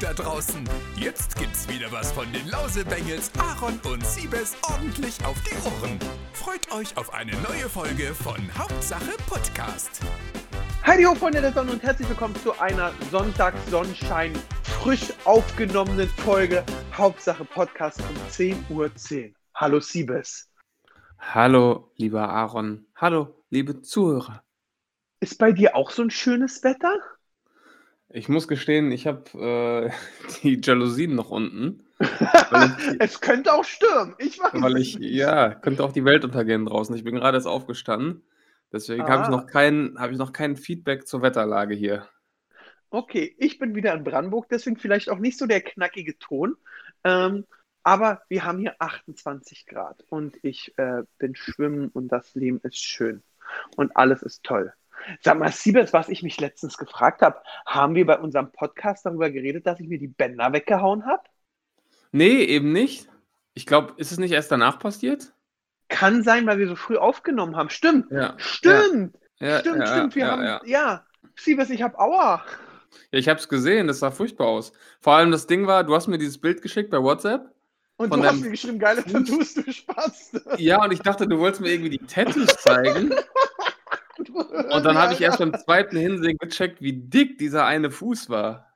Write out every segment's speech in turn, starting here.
da draußen. Jetzt gibt's wieder was von den Lausebengels, Aaron und Siebes ordentlich auf die Ohren. Freut euch auf eine neue Folge von Hauptsache Podcast. Heidi ho, Freunde der Sonne und herzlich willkommen zu einer Sonntagssonnenschein frisch aufgenommenen Folge Hauptsache Podcast um 10.10 Uhr. Hallo Siebes. Hallo, lieber Aaron. Hallo, liebe Zuhörer. Ist bei dir auch so ein schönes Wetter? Ich muss gestehen, ich habe äh, die Jalousien noch unten. es könnte auch stürmen. Ich weiß Weil ich, nicht. ja, könnte auch die Welt untergehen draußen. Ich bin gerade erst aufgestanden. Deswegen habe ich, Ah. noch kein, hab ich noch kein Feedback zur Wetterlage hier. Okay, ich bin wieder in Brandenburg, deswegen vielleicht auch nicht so der knackige Ton. Ähm, aber wir haben hier 28 Grad und ich äh, bin schwimmen und das Leben ist schön und alles ist toll. Sag mal, Siebes, was ich mich letztens gefragt habe, haben wir bei unserem Podcast darüber geredet, dass ich mir die Bänder weggehauen habe? Nee, eben nicht. Ich glaube, ist es nicht erst danach passiert? Kann sein, weil wir so früh aufgenommen haben. Stimmt, Ja. stimmt, Ja, stimmt, ja, stimmt. Wir haben, ja. Siebes, ich habe Aua. Ja, ich habe es gesehen, das sah furchtbar aus. Vor allem das Ding war, du hast mir dieses Bild geschickt bei WhatsApp. Und du hast mir geschrieben, geile. Tattoos, du Spaß. Ja, und ich dachte, du wolltest mir irgendwie die Tattoos zeigen. Und dann habe ich erst beim zweiten Hinsehen gecheckt, wie dick dieser eine Fuß war.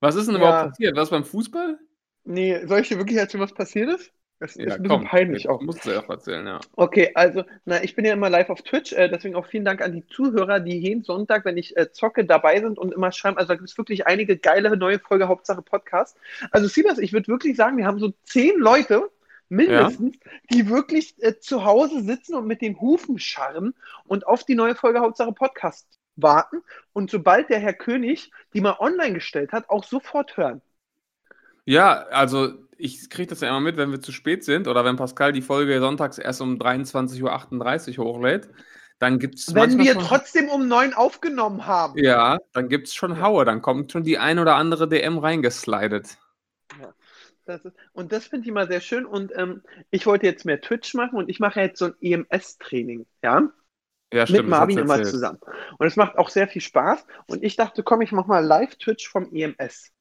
Was ist denn Ja. überhaupt passiert? Was beim Fußball? Nee, soll ich dir wirklich erzählen, was passiert ist? Das ist Ja, ein bisschen komm. peinlich auch. Musst du ja auch erzählen, ja. Okay, also, na, ich bin ja immer live auf Twitch, äh, deswegen auch vielen Dank an die Zuhörer, die jeden Sonntag, wenn ich äh, zocke, dabei sind und immer schreiben. Also, da gibt es wirklich einige geile neue Folge, Hauptsache Podcast. Also, Siebers, ich würde wirklich sagen, wir haben so zehn Leute mindestens, die wirklich äh, zu Hause sitzen und mit den Hufen scharren und auf die neue Folge Hauptsache Podcast warten und sobald der Herr König die mal online gestellt hat, auch sofort hören. Ja, also ich kriege das ja immer mit, wenn wir zu spät sind oder wenn Pascal die Folge sonntags erst um 23.38 Uhr hochlädt, dann gibt es Wenn wir trotzdem um neun aufgenommen haben. Ja, dann gibt es schon Haue, dann kommt schon die ein oder andere DM reingeslidet. Das ist, und das finde ich immer sehr schön. Und ähm, ich wollte jetzt mehr Twitch machen und ich mache jetzt so ein EMS-Training, ja, Ja, mit stimmt. das Marvin immer zusammen. Und es macht auch sehr viel Spaß. Und ich dachte, komm, ich mache mal Live-Twitch vom EMS.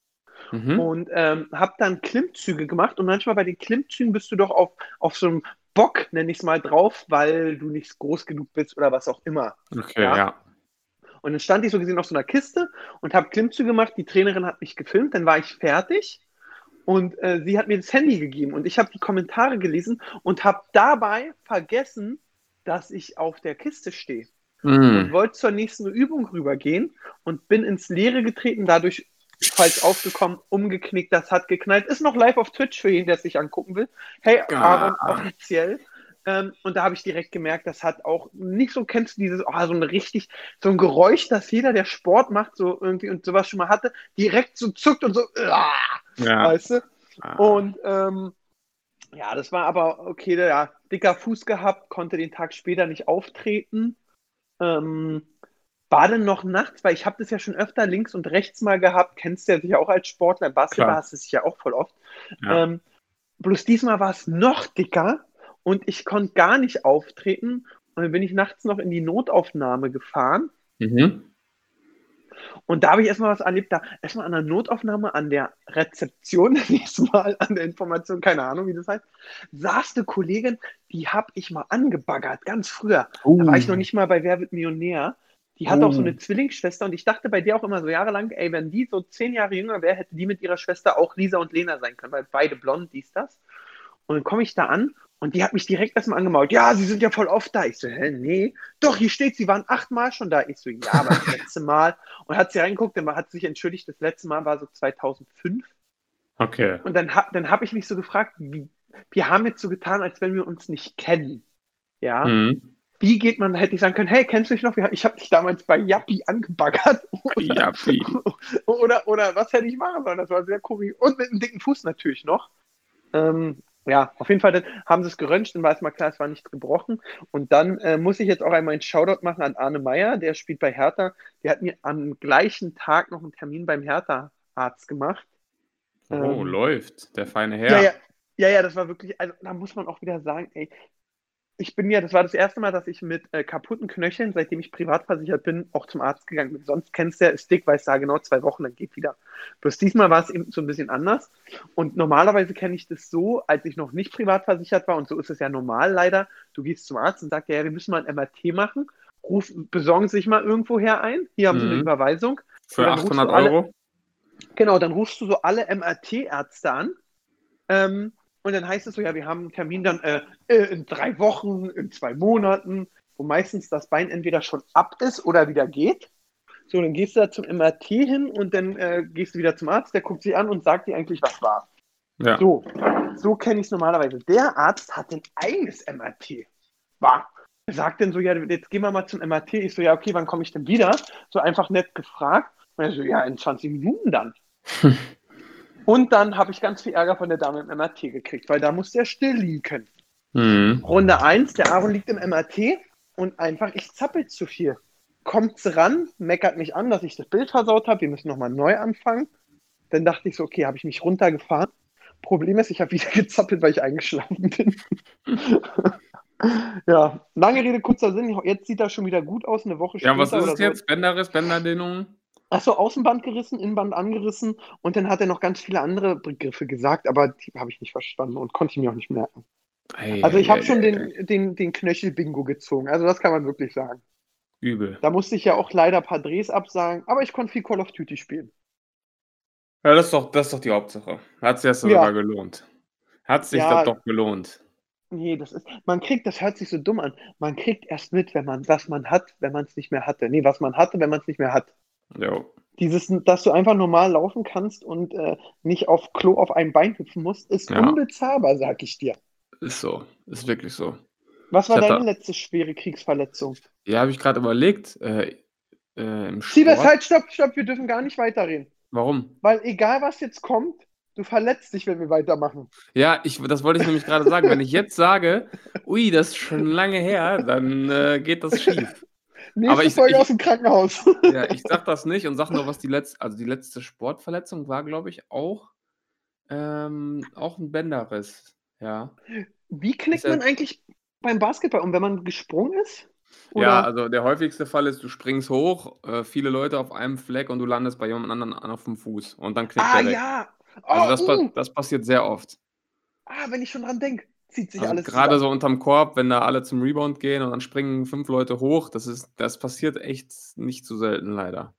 Mhm. Und ähm, habe dann Klimmzüge gemacht. Und manchmal bei den Klimmzügen bist du doch auf, auf so einem Bock, nenne ich es mal, drauf, weil du nicht groß genug bist oder was auch immer. Okay, ja. ja. Und dann stand ich so gesehen auf so einer Kiste und habe Klimmzüge gemacht. Die Trainerin hat mich gefilmt, dann war ich fertig und äh, sie hat mir das Handy gegeben und ich habe die Kommentare gelesen und habe dabei vergessen, dass ich auf der Kiste stehe. Und Mhm. wollte zur nächsten Übung rübergehen und bin ins Leere getreten, dadurch falsch aufgekommen, umgeknickt, das hat geknallt. Ist noch live auf Twitch für jeden, der es sich angucken will. Hey, Aaron, offiziell. Ähm, und da habe ich direkt gemerkt, das hat auch nicht so, kennst du dieses, oh, so ein richtig, so ein Geräusch, das jeder, der Sport macht, so irgendwie und sowas schon mal hatte, direkt so zuckt und so, ah, Ja. weißt du? Ah. Und ähm, ja, das war aber okay, ja, dicker Fuß gehabt, konnte den Tag später nicht auftreten. Ähm, war denn noch nachts, weil ich habe das ja schon öfter links und rechts mal gehabt, kennst du ja sicher auch als Sportler, Basketball Klar. hast du es ja auch voll oft. Ja. Ähm, bloß diesmal war es noch dicker und ich konnte gar nicht auftreten. Und dann bin ich nachts noch in die Notaufnahme gefahren. Mhm. Und da habe ich erstmal was erlebt, da erstmal an der Notaufnahme, an der Rezeption, nächstes Mal an der Information, keine Ahnung, wie das heißt, saß eine Kollegin, die habe ich mal angebaggert, ganz früher. Da war ich noch nicht mal bei Wer wird Millionär. Die hat auch so Oh. eine Zwillingsschwester und ich dachte bei der auch immer so jahrelang, ey, wenn die so zehn Jahre jünger wäre, hätte die mit ihrer Schwester auch Lisa und Lena sein können, weil beide blond, dies, das. Und dann komme ich da an und die hat mich direkt erstmal angemault. Ja, sie sind ja voll oft da. Ich so, hä, nee. Doch, hier steht, sie waren achtmal schon da. Ich so, ja, aber das letzte Mal. Und hat sie reingeguckt, dann hat sie sich entschuldigt, das letzte Mal war so 2005. Okay. Und dann, dann habe ich mich so gefragt, wie, wir haben jetzt so getan, als wenn wir uns nicht kennen. Ja. Mhm. Wie geht man, hätte ich sagen können, hey, kennst du dich noch? Ich habe dich damals bei Yappi angebaggert. Oder, Yappi. oder, oder was hätte ich machen sollen? Das war sehr komisch. Und mit einem dicken Fuß natürlich noch. Ähm, ja, auf jeden Fall haben sie es geröntgt, dann war es mal klar, es war nichts gebrochen. Und dann äh, muss ich jetzt auch einmal einen Shoutout machen an Arne Meyer, der spielt bei Hertha. Der hat mir am gleichen Tag noch einen Termin beim Hertha-Arzt gemacht. Oh, Ähm, läuft. Der feine Herr. Ja, ja, ja, ja, das war wirklich, also da muss man auch wieder sagen, ey, ich bin ja, das war das erste Mal, dass ich mit äh, kaputten Knöcheln, seitdem ich privat versichert bin, auch zum Arzt gegangen bin. Sonst kennst du ja, ist dick, weißt du, genau zwei Wochen, dann geht wieder. Bloß diesmal war es eben so ein bisschen anders. Und normalerweise kenne ich das so, als ich noch nicht privat versichert war, und so ist es ja normal leider, du gehst zum Arzt und sagst, ja, wir müssen mal ein MRT machen, ruf, besorgen sich mal irgendwoher ein, hier haben mhm. sie eine mhm. Überweisung. Für 800 alle, Euro? Genau, dann rufst du so alle MRT-Ärzte an. Ähm, und dann heißt es so, ja, wir haben einen Termin dann äh, äh, in drei Wochen, in zwei Monaten, wo meistens das Bein entweder schon ab ist oder wieder geht. So, dann gehst du da zum MRT hin und dann äh, gehst du wieder zum Arzt, der guckt sich an und sagt dir eigentlich, was war. Ja. So, so kenne ich es normalerweise. Der Arzt hat ein eigenes MRT. War. Er sagt dann so, ja, jetzt gehen wir mal zum MRT. Ich so, ja, okay, wann komme ich denn wieder? So einfach nett gefragt. Und er so, ja, in 20 Minuten dann. Und dann habe ich ganz viel Ärger von der Dame im MRT gekriegt, weil da muss der still liegen. Mhm. Runde 1, der Aaron liegt im MRT und einfach, ich zappel zu viel. Kommt ran, meckert mich an, dass ich das Bild versaut habe, wir müssen nochmal neu anfangen. Dann dachte ich so, okay, habe ich mich runtergefahren. Problem ist, ich habe wieder gezappelt, weil ich eingeschlafen bin. ja, lange Rede, kurzer Sinn. Jetzt sieht das schon wieder gut aus, eine Woche später. Ja, was ist es so. jetzt? Bänderriss, Bänderdehnung? Achso, Außenband gerissen, Innenband angerissen und dann hat er noch ganz viele andere Begriffe gesagt, aber die habe ich nicht verstanden und konnte ich mir auch nicht merken. Hey, also ich habe hey, schon den, den, den Knöchel-Bingo gezogen, also das kann man wirklich sagen. Übel. Da musste ich ja auch leider ein paar Drehs absagen, aber ich konnte viel Call of Duty spielen. Ja, das ist doch, das ist doch die Hauptsache. Hat sich das sogar ja. gelohnt. Hat sich ja, das doch gelohnt. Nee, das ist, man kriegt, das hört sich so dumm an. Man kriegt erst mit, wenn man, was man hat, wenn man es nicht mehr hatte. Nee, was man hatte, wenn man es nicht mehr hat. Ja. Dieses, dass du einfach normal laufen kannst und äh, nicht auf Klo auf einem Bein hüpfen musst, ist ja. unbezahlbar, sag ich dir. Ist so, ist wirklich so. Was war deine letzte schwere Kriegsverletzung? Ja, habe ich gerade überlegt. Äh, äh, im Siebers, halt, stopp, stopp, wir dürfen gar nicht weiterreden. Warum? Weil egal was jetzt kommt, du verletzt dich, wenn wir weitermachen. Ja, ich, das wollte ich nämlich gerade sagen. Wenn ich jetzt sage, ui, das ist schon lange her, dann äh, geht das schief. Nächste aber ich, Folge ich, aus dem Krankenhaus. Ja, ich sag das nicht und sag nur, was die letzte, also die letzte Sportverletzung war, glaube ich, auch, ähm, auch ein Bänderriss. Ja. Wie knickt man eigentlich beim Basketball um, wenn man gesprungen ist? Oder? Ja, also der häufigste Fall ist, du springst hoch, äh, viele Leute auf einem Fleck und du landest bei jemand anderem auf dem Fuß und dann knickt ah, der weg. ja. Oh, also das, uh. das passiert sehr oft. Ah, wenn ich schon dran denke zieht sich also alles Gerade zusammen. so unterm Korb, wenn da alle zum Rebound gehen und dann springen fünf Leute hoch, das, ist, das passiert echt nicht zu selten, leider.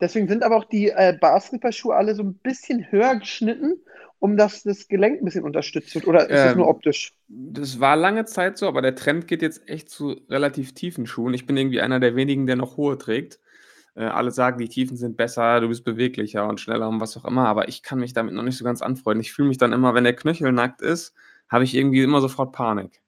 Deswegen sind aber auch die äh, Basketballschuhe alle so ein bisschen höher geschnitten, um dass das Gelenk ein bisschen unterstützt wird. Oder ist ähm, das nur optisch? Das war lange Zeit so, aber der Trend geht jetzt echt zu relativ tiefen Schuhen. Ich bin irgendwie einer der wenigen, der noch hohe trägt. Äh, alle sagen, die Tiefen sind besser, du bist beweglicher und schneller und was auch immer, aber ich kann mich damit noch nicht so ganz anfreunden. Ich fühle mich dann immer, wenn der Knöchel nackt ist, habe ich irgendwie immer sofort Panik.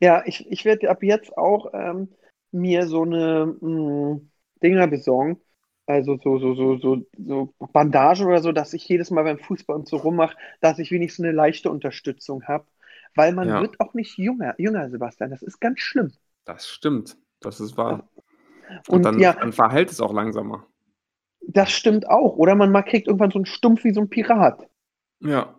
Ja, ich, ich werde ab jetzt auch ähm, mir so eine mh, hm, Dinger besorgen. Also so, so, so, so, so Bandagen oder so, dass ich jedes Mal beim Fußball und so rummache, dass ich wenigstens eine leichte Unterstützung habe. Weil man ja. wird auch nicht jünger, jünger, Sebastian. Das ist ganz schlimm. Das stimmt. Das ist wahr. Und, und dann, ja, dann verhält es auch langsamer. Das stimmt auch. Oder man kriegt irgendwann so einen Stumpf wie so ein Pirat. Ja.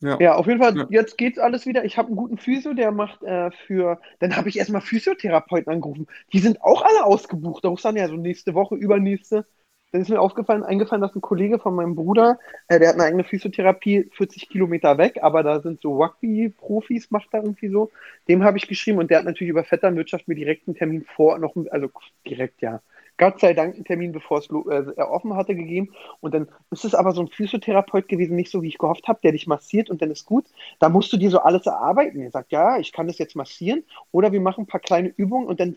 Ja. ja, auf jeden Fall, ja. jetzt geht's alles wieder. Ich habe einen guten Physio, der macht äh, für. Dann habe ich erstmal Physiotherapeuten angerufen. Die sind auch alle ausgebucht. Da dann ja so nächste Woche, übernächste. Dann ist mir aufgefallen, eingefallen, dass ein Kollege von meinem Bruder, äh, der hat eine eigene Physiotherapie 40 Kilometer weg, aber da sind so Rugby-Profis, macht da irgendwie so. Dem habe ich geschrieben und der hat natürlich über Vetternwirtschaft mir direkt einen Termin vor, noch, also direkt ja, Gott sei Dank einen Termin, bevor es äh, offen hatte, gegeben. Und dann ist es aber so ein Physiotherapeut gewesen, nicht so wie ich gehofft habe, der dich massiert und dann ist gut. Da musst du dir so alles erarbeiten. Er sagt, ja, ich kann das jetzt massieren oder wir machen ein paar kleine Übungen und dann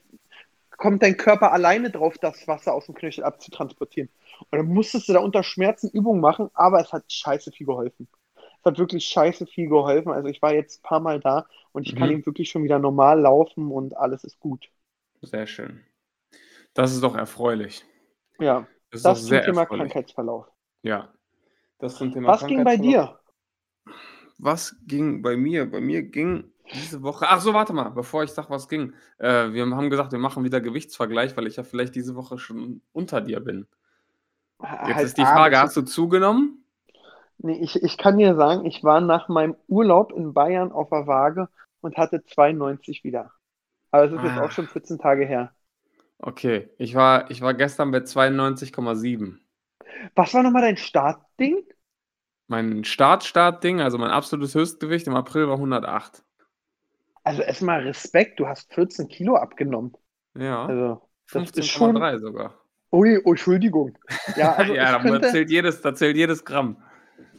kommt dein Körper alleine drauf, das Wasser aus dem Knöchel abzutransportieren. Und dann musstest du da unter Schmerzen Übungen machen, aber es hat scheiße viel geholfen. Es hat wirklich scheiße viel geholfen. Also ich war jetzt ein paar Mal da und ich mhm. kann ihm wirklich schon wieder normal laufen und alles ist gut. Sehr schön. Das ist doch erfreulich. Ja, das, das zum Thema erfreulich. Krankheitsverlauf. Ja, das zum Thema Was ging bei dir? Was ging bei mir? Bei mir ging diese Woche. Ach so, warte mal, bevor ich sage, was ging. Äh, wir haben gesagt, wir machen wieder Gewichtsvergleich, weil ich ja vielleicht diese Woche schon unter dir bin. Jetzt halt ist die Frage, hast du zugenommen? Nee, ich, ich kann dir sagen, ich war nach meinem Urlaub in Bayern auf der Waage und hatte 92 wieder. Aber es ist jetzt Ah. auch schon 14 Tage her. Okay, ich war, ich war gestern bei 92,7. Was war nochmal dein Startding? Mein Start-Start-Ding, also mein absolutes Höchstgewicht im April war 108. Also erstmal Respekt, du hast 14 Kilo abgenommen. Ja, Also, das ist schon. 15,3 sogar. Ui, oh, Entschuldigung. Ja, also ja, ich da könnte, zählt jedes, da zählt jedes Gramm.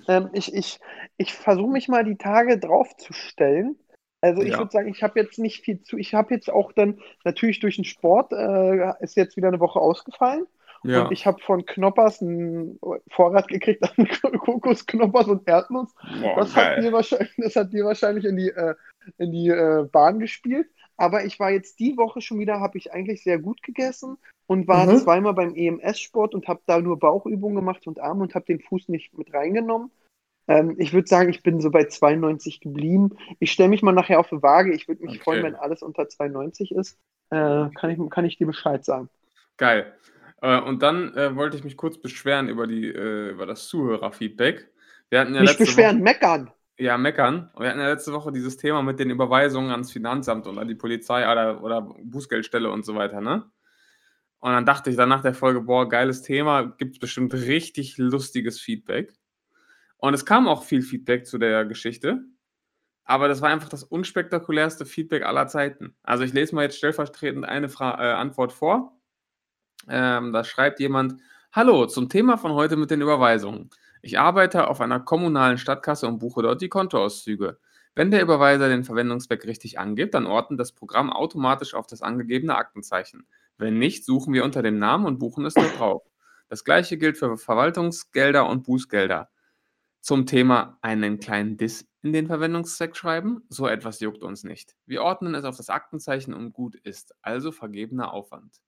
ähm, ich, ich, ich versuche mich mal die Tage draufzustellen. Also ich Ja. würde sagen, ich habe jetzt nicht viel zu. Ich habe jetzt auch dann natürlich durch den Sport äh, ist jetzt wieder eine Woche ausgefallen. Ja. Und ich habe von Knoppers einen Vorrat gekriegt an Kokosknoppers und Erdnuss. Boah, Das hat, dir wahrscheinlich, das hat dir wahrscheinlich in die, äh, in die äh, Bahn gespielt. Aber ich war jetzt die Woche schon wieder, habe ich eigentlich sehr gut gegessen und war Mhm. zweimal beim EMS-Sport und habe da nur Bauchübungen gemacht und Arme und habe den Fuß nicht mit reingenommen. Ähm, ich würde sagen, ich bin so bei 92 geblieben. Ich stelle mich mal nachher auf die Waage. Ich würde mich Okay. freuen, wenn alles unter 92 ist. Äh, kann, ich, kann ich dir Bescheid sagen. Geil. Äh, und dann äh, wollte ich mich kurz beschweren über, die, äh, über das Zuhörerfeedback. Wir hatten ja Nicht beschweren, Woche, meckern. ja, meckern. Und wir hatten ja letzte Woche dieses Thema mit den Überweisungen ans Finanzamt und an die Polizei oder, oder Bußgeldstelle und so weiter, ne? Und dann dachte ich dann nach der Folge, boah, geiles Thema, gibt es bestimmt richtig lustiges Feedback. Und es kam auch viel Feedback zu der Geschichte. Aber das war einfach das unspektakulärste Feedback aller Zeiten. Also ich lese mal jetzt stellvertretend eine Fra äh, Antwort vor. Ähm, da schreibt jemand, Hallo, zum Thema von heute mit den Überweisungen. Ich arbeite auf einer kommunalen Stadtkasse und buche dort die Kontoauszüge. Wenn der Überweiser den Verwendungszweck richtig angibt, dann ordnet das Programm automatisch auf das angegebene Aktenzeichen. Wenn nicht, suchen wir unter dem Namen und buchen es dort drauf. Das gleiche gilt für Verwaltungsgelder und Bußgelder. Zum Thema einen kleinen Diss in den Verwendungszweck schreiben, so etwas juckt uns nicht. Wir ordnen es auf das Aktenzeichen und gut ist, also vergebener Aufwand.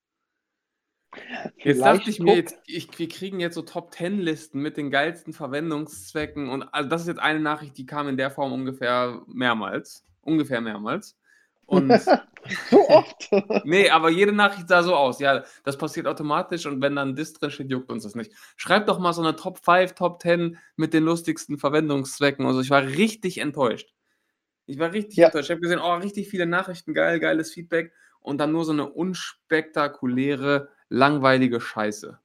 Jetzt dachte Vielleicht ich mir, jetzt, ich, wir kriegen jetzt so Top-10-Listen mit den geilsten Verwendungszwecken und also das ist jetzt eine Nachricht, die kam in der Form ungefähr mehrmals. Ungefähr mehrmals. Und so oft. nee, aber jede Nachricht sah so aus. Ja, das passiert automatisch und wenn dann ein Diss drin steht, juckt uns das nicht. Schreibt doch mal so eine Top 5, Top 10 mit den lustigsten Verwendungszwecken. Also ich war richtig enttäuscht. Ich war richtig Ja. enttäuscht. Ich habe gesehen, oh, richtig viele Nachrichten, geil, geiles Feedback und dann nur so eine unspektakuläre, langweilige Scheiße.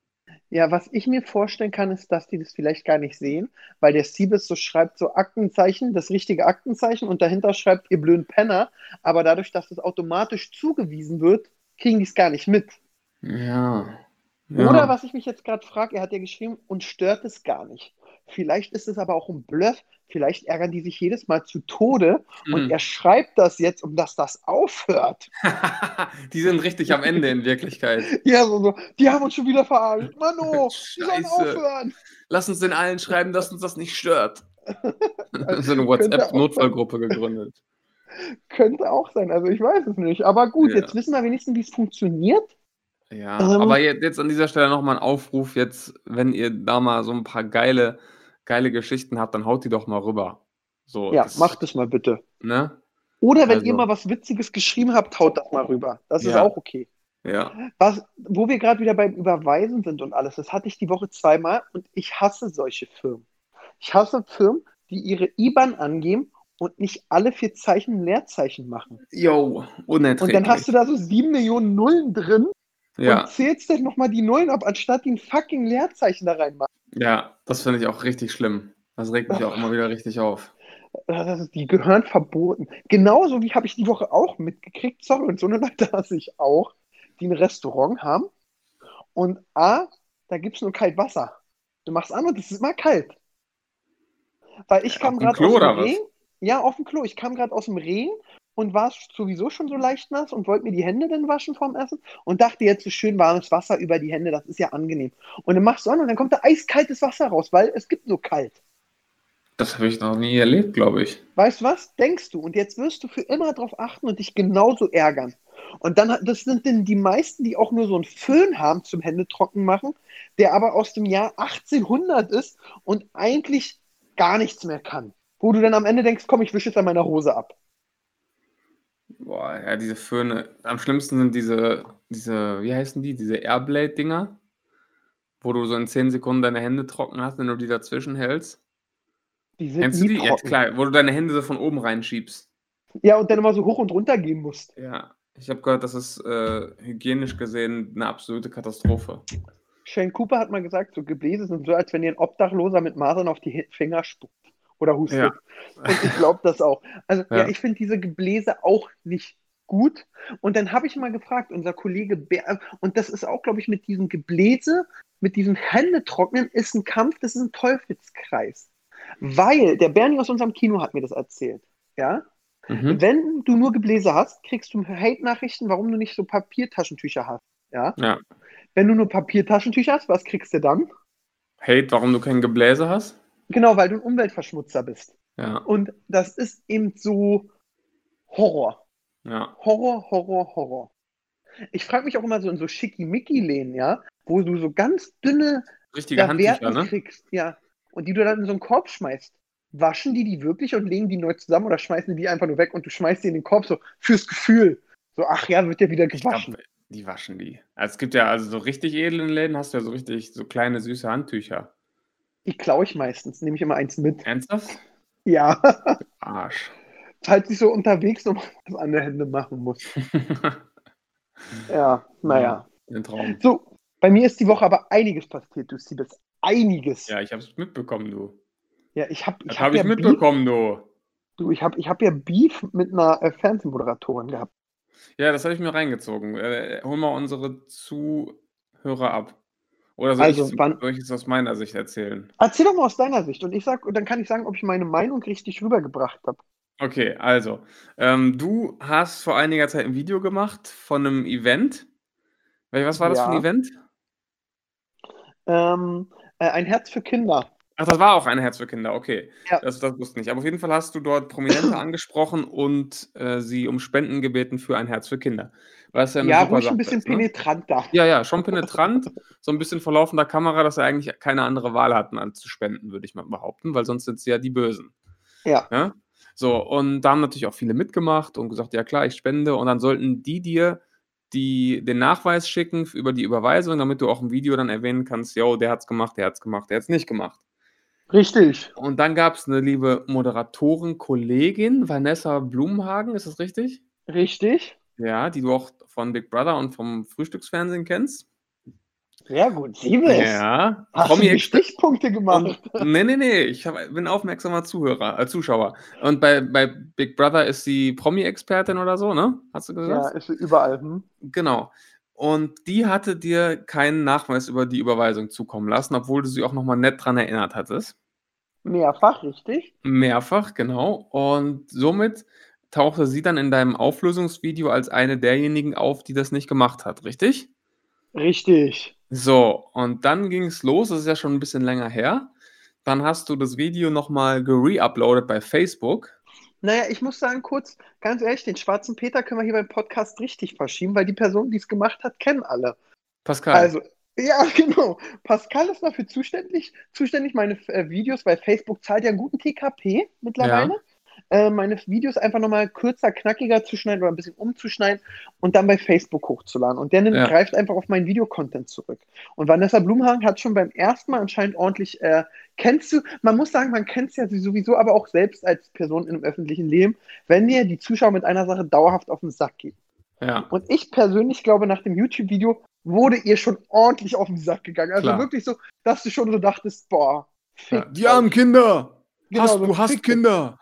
Ja, was ich mir vorstellen kann, ist, dass die das vielleicht gar nicht sehen, weil der Siebes so schreibt, so Aktenzeichen, das richtige Aktenzeichen und dahinter schreibt, ihr blöden Penner, aber dadurch, dass das automatisch zugewiesen wird, kriegen die es gar nicht mit. Ja. Oder was ich mich jetzt gerade frage, er hat ja geschrieben, und stört es gar nicht. Vielleicht ist es aber auch ein Bluff, vielleicht ärgern die sich jedes Mal zu Tode und Mhm. er schreibt das jetzt, um dass das aufhört. die sind richtig am Ende in Wirklichkeit. Ja, so, so, die haben uns schon wieder verarscht. Mano, die sollen aufhören. Lass uns den allen schreiben, dass uns das nicht stört. so eine WhatsApp-Notfallgruppe gegründet. Könnte auch sein, also ich weiß es nicht. Aber gut, Ja. jetzt wissen wir wenigstens, wie es funktioniert. Ja, Ähm. aber jetzt, jetzt an dieser Stelle nochmal ein Aufruf, jetzt, wenn ihr da mal so ein paar geile, geile Geschichten habt, dann haut die doch mal rüber. So, Ja, das- macht es mal bitte. Ne? Oder wenn Also- ihr mal was Witziges geschrieben habt, haut das mal rüber. Das ist Ja. auch okay. Ja. Was, wo wir gerade wieder beim Überweisen sind und alles, das hatte ich die Woche zweimal und ich hasse solche Firmen. Ich hasse Firmen, die ihre IBAN angeben und nicht alle vier Zeichen Leerzeichen machen. Yo, unerträglich. Und dann hast du da so sieben Millionen Nullen drin ja, und zählst dann nochmal die Nullen ab, anstatt die ein fucking Leerzeichen da reinmachen. Ja, das finde ich auch richtig schlimm. Das regt mich auch immer wieder richtig auf. Das ist, die gehören verboten. Genauso wie habe ich die Woche auch mitgekriegt, sorry, und so eine Leute hasse ich auch, die ein Restaurant haben und A, da gibt es nur kalt Wasser. Du machst an und es ist immer kalt. Weil ich kam Auf dem gerade aus dem? Regen. Ja, auf dem Klo. Ich kam gerade aus dem Regen und war sowieso schon so leicht nass und wollte mir die Hände dann waschen vorm Essen und dachte jetzt so schön warmes Wasser über die Hände, das ist ja angenehm. Und dann machst du an und dann kommt da eiskaltes Wasser raus, weil es gibt nur kalt. Das habe ich noch nie erlebt, glaube ich. Weißt du was? Denkst du? Und jetzt wirst du für immer darauf achten und dich genauso ärgern. Und dann, das sind denn die meisten, die auch nur so einen Föhn haben zum Händetrocken machen, der aber aus dem Jahr 1800 ist und eigentlich gar nichts mehr kann. Wo du dann am Ende denkst, komm, ich wische jetzt an meiner Hose ab. Boah, ja, diese Föhne. Am schlimmsten sind diese, diese, wie heißen die? Diese Airblade-Dinger, wo du so in 10 Sekunden deine Hände trocken hast, wenn du die dazwischen hältst. Die sind Kennst du die? Ja, trocken. klar, wo du deine Hände so von oben reinschiebst. Ja, und dann immer so hoch und runter gehen musst. Ja, Ich habe gehört, das ist äh, hygienisch gesehen eine absolute Katastrophe. Shane Cooper hat mal gesagt, so Gebläse sind so, als wenn dir ein Obdachloser mit Masern auf die Finger spuckt oder hustet. Ja. Und ich glaube das auch. Also ja, Ja. ich finde diese Gebläse auch nicht gut. Und dann habe ich mal gefragt, unser Kollege Bär, und das ist auch, glaube ich, mit diesem Gebläse, mit diesem Händetrocknen, ist ein Kampf, das ist ein Teufelskreis. Weil der Bernie aus unserem Kino hat mir das erzählt. Ja? Mhm. Wenn du nur Gebläse hast, kriegst du Hate-Nachrichten, warum du nicht so Papiertaschentücher hast. Ja? Ja. Wenn du nur Papiertaschentücher hast, was kriegst du dann? Hate, warum du kein Gebläse hast? Genau, weil du ein Umweltverschmutzer bist. Ja. Und das ist eben so Horror. Ja. Horror, Horror, Horror. Ich frage mich auch immer so in so Schickimicki-Läden, ja, wo du so ganz dünne Richtige Handtücher, ne? kriegst, ja, und die du dann in so einen Korb schmeißt. Waschen die die wirklich und legen die neu zusammen oder schmeißen die die einfach nur weg und du schmeißt die in den Korb so fürs Gefühl. So, ach ja, wird ja wieder gewaschen. glaube, die waschen die. Also es gibt ja, also so richtig edlen Läden hast du ja so richtig so kleine süße Handtücher. Die klaue ich meistens, nehme ich immer eins mit. Ernsthaft? Ja, Arsch. falls ich so unterwegs noch was an der Hände machen muss. Ja, naja. Ein Traum. So, bei mir ist die Woche aber einiges passiert, du Siebes. Einiges. Ja, ich hab's mitbekommen, du. Ja, ich habe ich habe hab ich ja mitbekommen, du. Beef, du, ich hab, ich hab ja Beef mit einer äh, Fernsehmoderatorin gehabt. Ja, das habe ich mir reingezogen. Äh, hol mal unsere Zuhörer ab. Oder soll, Also, ich, wann- soll ich es aus meiner Sicht erzählen? Erzähl doch mal aus deiner Sicht und ich sag, und dann kann ich sagen, ob ich meine Meinung richtig rübergebracht habe. Okay, also, ähm, du hast vor einiger Zeit ein Video gemacht von einem Event. Was war das für ein Ja. Event? Ähm, äh, ein Herz für Kinder. Ach, das war auch ein Herz für Kinder, okay. Ja. Das, das wusste ich nicht. Aber auf jeden Fall hast du dort Prominente angesprochen und äh, sie um Spenden gebeten für ein Herz für Kinder. Was ja eine Ja, super ruhig Sache ein bisschen ist, ne? penetranter. Ja, ja, schon penetrant. so ein bisschen vor laufender Kamera, dass sie eigentlich keine andere Wahl hatten, anzuspenden, würde ich mal behaupten, weil sonst sind sie ja die Bösen. Ja. Ja? So, und da haben natürlich auch viele mitgemacht und gesagt, ja klar, ich spende. Und dann sollten die dir die, den Nachweis schicken über die Überweisung, damit du auch im Video dann erwähnen kannst, yo, der hat's gemacht, der hat's gemacht, der hat's nicht gemacht. Richtig. Und dann gab es eine liebe Moderatorin, Kollegin, Vanessa Blumhagen, ist das richtig? Richtig. Ja, die du auch von Big Brother und vom Frühstücksfernsehen kennst. Sehr gut. Siebes. Ja, Hast du die Promi-Experte. Stichpunkte gemacht? Und, nee, nee, nee, ich hab, bin aufmerksamer Zuhörer, äh, Zuschauer. Und bei, bei Big Brother ist sie Promi-Expertin oder so, ne? Hast du Ja, gesagt? ist überall. Hm? Genau. Und die hatte dir keinen Nachweis über die Überweisung zukommen lassen, obwohl du sie auch nochmal nett dran erinnert hattest. Mehrfach, richtig? Mehrfach, genau. Und somit tauchte sie dann in deinem Auflösungsvideo als eine derjenigen auf, die das nicht gemacht hat, richtig? Richtig. So, und dann ging es los, das ist ja schon ein bisschen länger her. Dann hast du das Video nochmal gereuploadet bei Facebook. Naja, ich muss sagen, kurz, ganz ehrlich, den schwarzen Peter können wir hier beim Podcast richtig verschieben, weil die Person, die es gemacht hat, kennen alle. Pascal. Also, ja, genau. Pascal ist dafür zuständig, zuständig meine äh, Videos, weil Facebook zahlt ja einen guten TKP mittlerweile. Äh, meine Videos einfach nochmal kürzer, knackiger zu schneiden oder ein bisschen umzuschneiden und dann bei Facebook hochzuladen. Und der nimmt, Ja. greift einfach auf meinen Videocontent zurück. Und Vanessa Blumhagen hat schon beim ersten Mal anscheinend ordentlich, äh, kennst du, man muss sagen, man kennt es ja sowieso, aber auch selbst als Person in einem öffentlichen Leben, wenn dir die Zuschauer mit einer Sache dauerhaft auf den Sack gehen. ja. Und ich persönlich glaube, nach dem YouTube-Video wurde ihr schon ordentlich auf den Sack gegangen. Also Klar. wirklich so, dass du schon so dachtest, boah, ja. Die armen Kinder! Genau, hast, so du hast Kinder!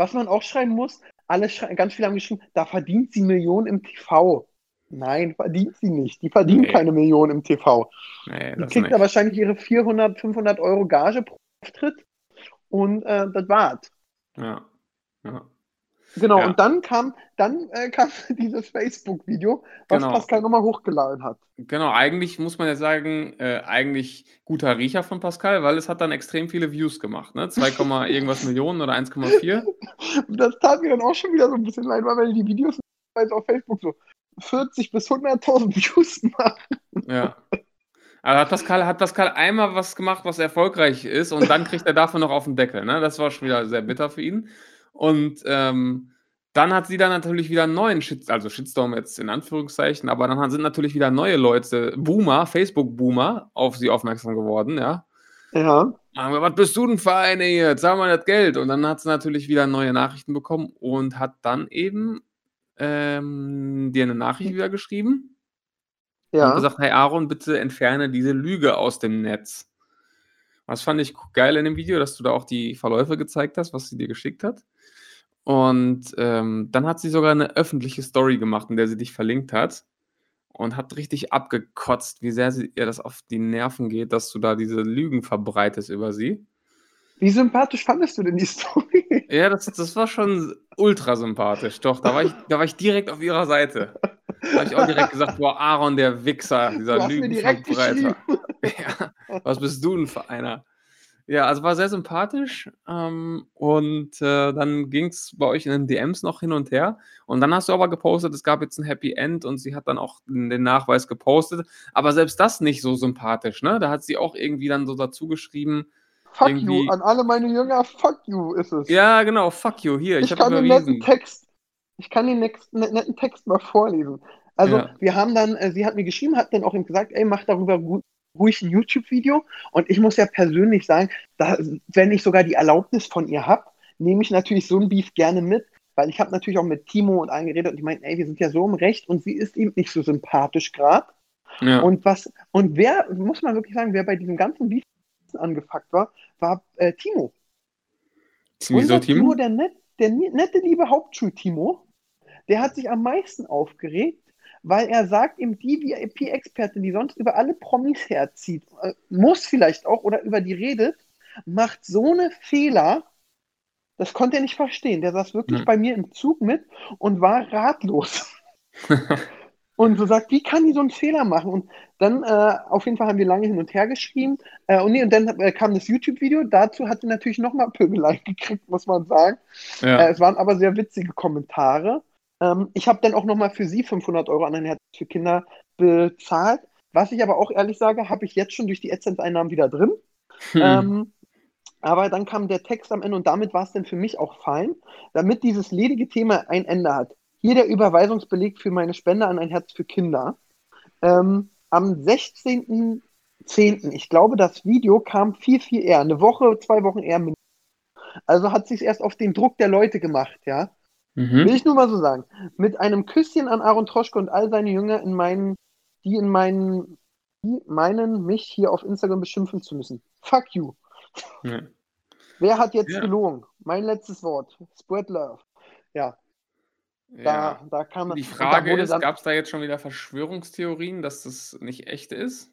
Was man auch schreiben muss, alle ganz viele haben geschrieben, da verdient sie Millionen im TV. Nein, verdient sie nicht. Die verdient Nee. keine Millionen im TV. Nee, Die kriegt nicht. da wahrscheinlich ihre 400, 500 Euro Gage pro Auftritt. Und äh, das war's. Ja. ja. Genau, Ja. und dann kam, dann äh, kam dieses Facebook-Video, was Genau. Pascal nochmal hochgeladen hat. Genau, eigentlich muss man ja sagen, äh, eigentlich guter Riecher von Pascal, weil es hat dann extrem viele Views gemacht, ne? 2, Komma irgendwas Millionen oder 1,4. Und das tat mir dann auch schon wieder so ein bisschen leid, weil die Videos auf Facebook so 40 bis 100.000 Views machen. Ja. Aber hat Pascal, hat Pascal einmal was gemacht, was erfolgreich ist und dann kriegt er dafür noch auf den Deckel, ne? Das war schon wieder sehr bitter für ihn. Und ähm, dann hat sie dann natürlich wieder einen neuen Shit, also Shitstorm jetzt in Anführungszeichen, aber dann sind natürlich wieder neue Leute, Boomer, Facebook-Boomer, auf sie aufmerksam geworden, ja. Ja. Wir, was bist du denn für eine hier? Zahl mal das Geld. Und dann hat sie natürlich wieder neue Nachrichten bekommen und hat dann eben ähm, dir eine Nachricht wieder geschrieben und Ja. gesagt: „Hey Aaron, bitte entferne diese Lüge aus dem Netz.“ Das fand ich geil in dem Video, dass du da auch die Verläufe gezeigt hast, was sie dir geschickt hat. Und, ähm, dann hat sie sogar 'ne öffentliche Story gemacht, in der sie dich verlinkt hat und hat richtig abgekotzt, wie sehr sie ihr das auf die Nerven geht, dass du da diese Lügen verbreitest über sie. Wie sympathisch fandest du denn die Story? Ja, das das war schon ultra sympathisch. Doch, da war ich da war ich direkt auf ihrer Seite. Da habe ich auch direkt gesagt: „Boah, Aaron, der Wichser, dieser Lügenverbreiter.“ geschrieben. Ja, was bist du denn für einer? Ja, also war sehr sympathisch, ähm, und, äh, dann ging's bei euch in den DMs noch hin und her. Und dann hast du aber gepostet, es gab jetzt 'n Happy End und sie hat dann auch den Nachweis gepostet. Aber selbst das nicht so sympathisch, ne? Da hat sie auch irgendwie dann so dazu geschrieben Fuck irgendwie you, an alle meine Jünger, fuck you ist es. Ja, genau, fuck you, hier, ich Ich habe kann den netten. Text ich kann den next ne netten Text mal vorlesen. Also, Ja. wir haben dann äh, sie hat mir geschrieben, hat dann auch eben gesagt: „Ey, mach darüber ru ruhig 'n YouTube-Video.“ Und ich muss ja persönlich sagen, da wenn ich sogar die Erlaubnis von ihr habe, nehme ich natürlich so 'n Beef gerne mit, weil ich habe natürlich auch mit Timo und allen geredet und die meinten: „Ey, wir sind ja so im Recht und sie ist eben nicht so sympathisch grad.“ Ja. Und was und wer muss man wirklich sagen, wer bei diesem ganzen Beef angefuckt war, war, äh, Timo. Wieso Timo? Timo, der net der nette, liebe Hauptschul-Timo, der hat sich am meisten aufgeregt, weil er sagt eben, die VIP-Expertin, die sonst über alle Promis herzieht, äh, muss vielleicht auch oder über die redet, macht so 'ne Fehler, das konnte er nicht verstehen. Der saß wirklich Ja. bei mir im Zug mit und war ratlos. Und so sagt: „Wie kann die so 'n Fehler machen?“ Und dann, äh, auf jeden Fall haben wir lange hin und her geschrieben. Äh, und ne, und dann, äh, kam das YouTube-Video. Dazu hat sie natürlich noch mal Pöbeleien gekriegt, muss man sagen. Ja. Äh, es waren aber sehr witzige Kommentare. Ähm, ich habe dann auch noch mal für sie 500 € an ein Herz für Kinder bezahlt. Was ich aber auch ehrlich sage, habe ich jetzt schon durch die AdSense-Einnahmen wieder drin. Hm. Ähm, aber dann kam der Text am Ende und damit war's dann für mich auch fein, damit dieses ledige Thema ein Ende hat. Hier der Überweisungsbeleg für meine Spende an ein Herz für Kinder. Ähm, am 16.10., ich glaube, das Video kam viel, viel eher, 'ne Woche, 2 Wochen eher Also hat sie's erst auf den Druck der Leute gemacht, ja? Will Mhm. ich nur mal so sagen. Mit einem Küsschen an Aaron Troschke und all seine Jünger in meinen die in meinen die meinen, mich hier auf Instagram beschimpfen zu müssen. Fuck you. Ja. Wer hat jetzt Ja. gelogen? Mein letztes Wort. Spread love. Ja. Da Ja. da kam Die da Frage wurde ist, dann gab's da jetzt schon wieder Verschwörungstheorien, dass das nicht echt ist?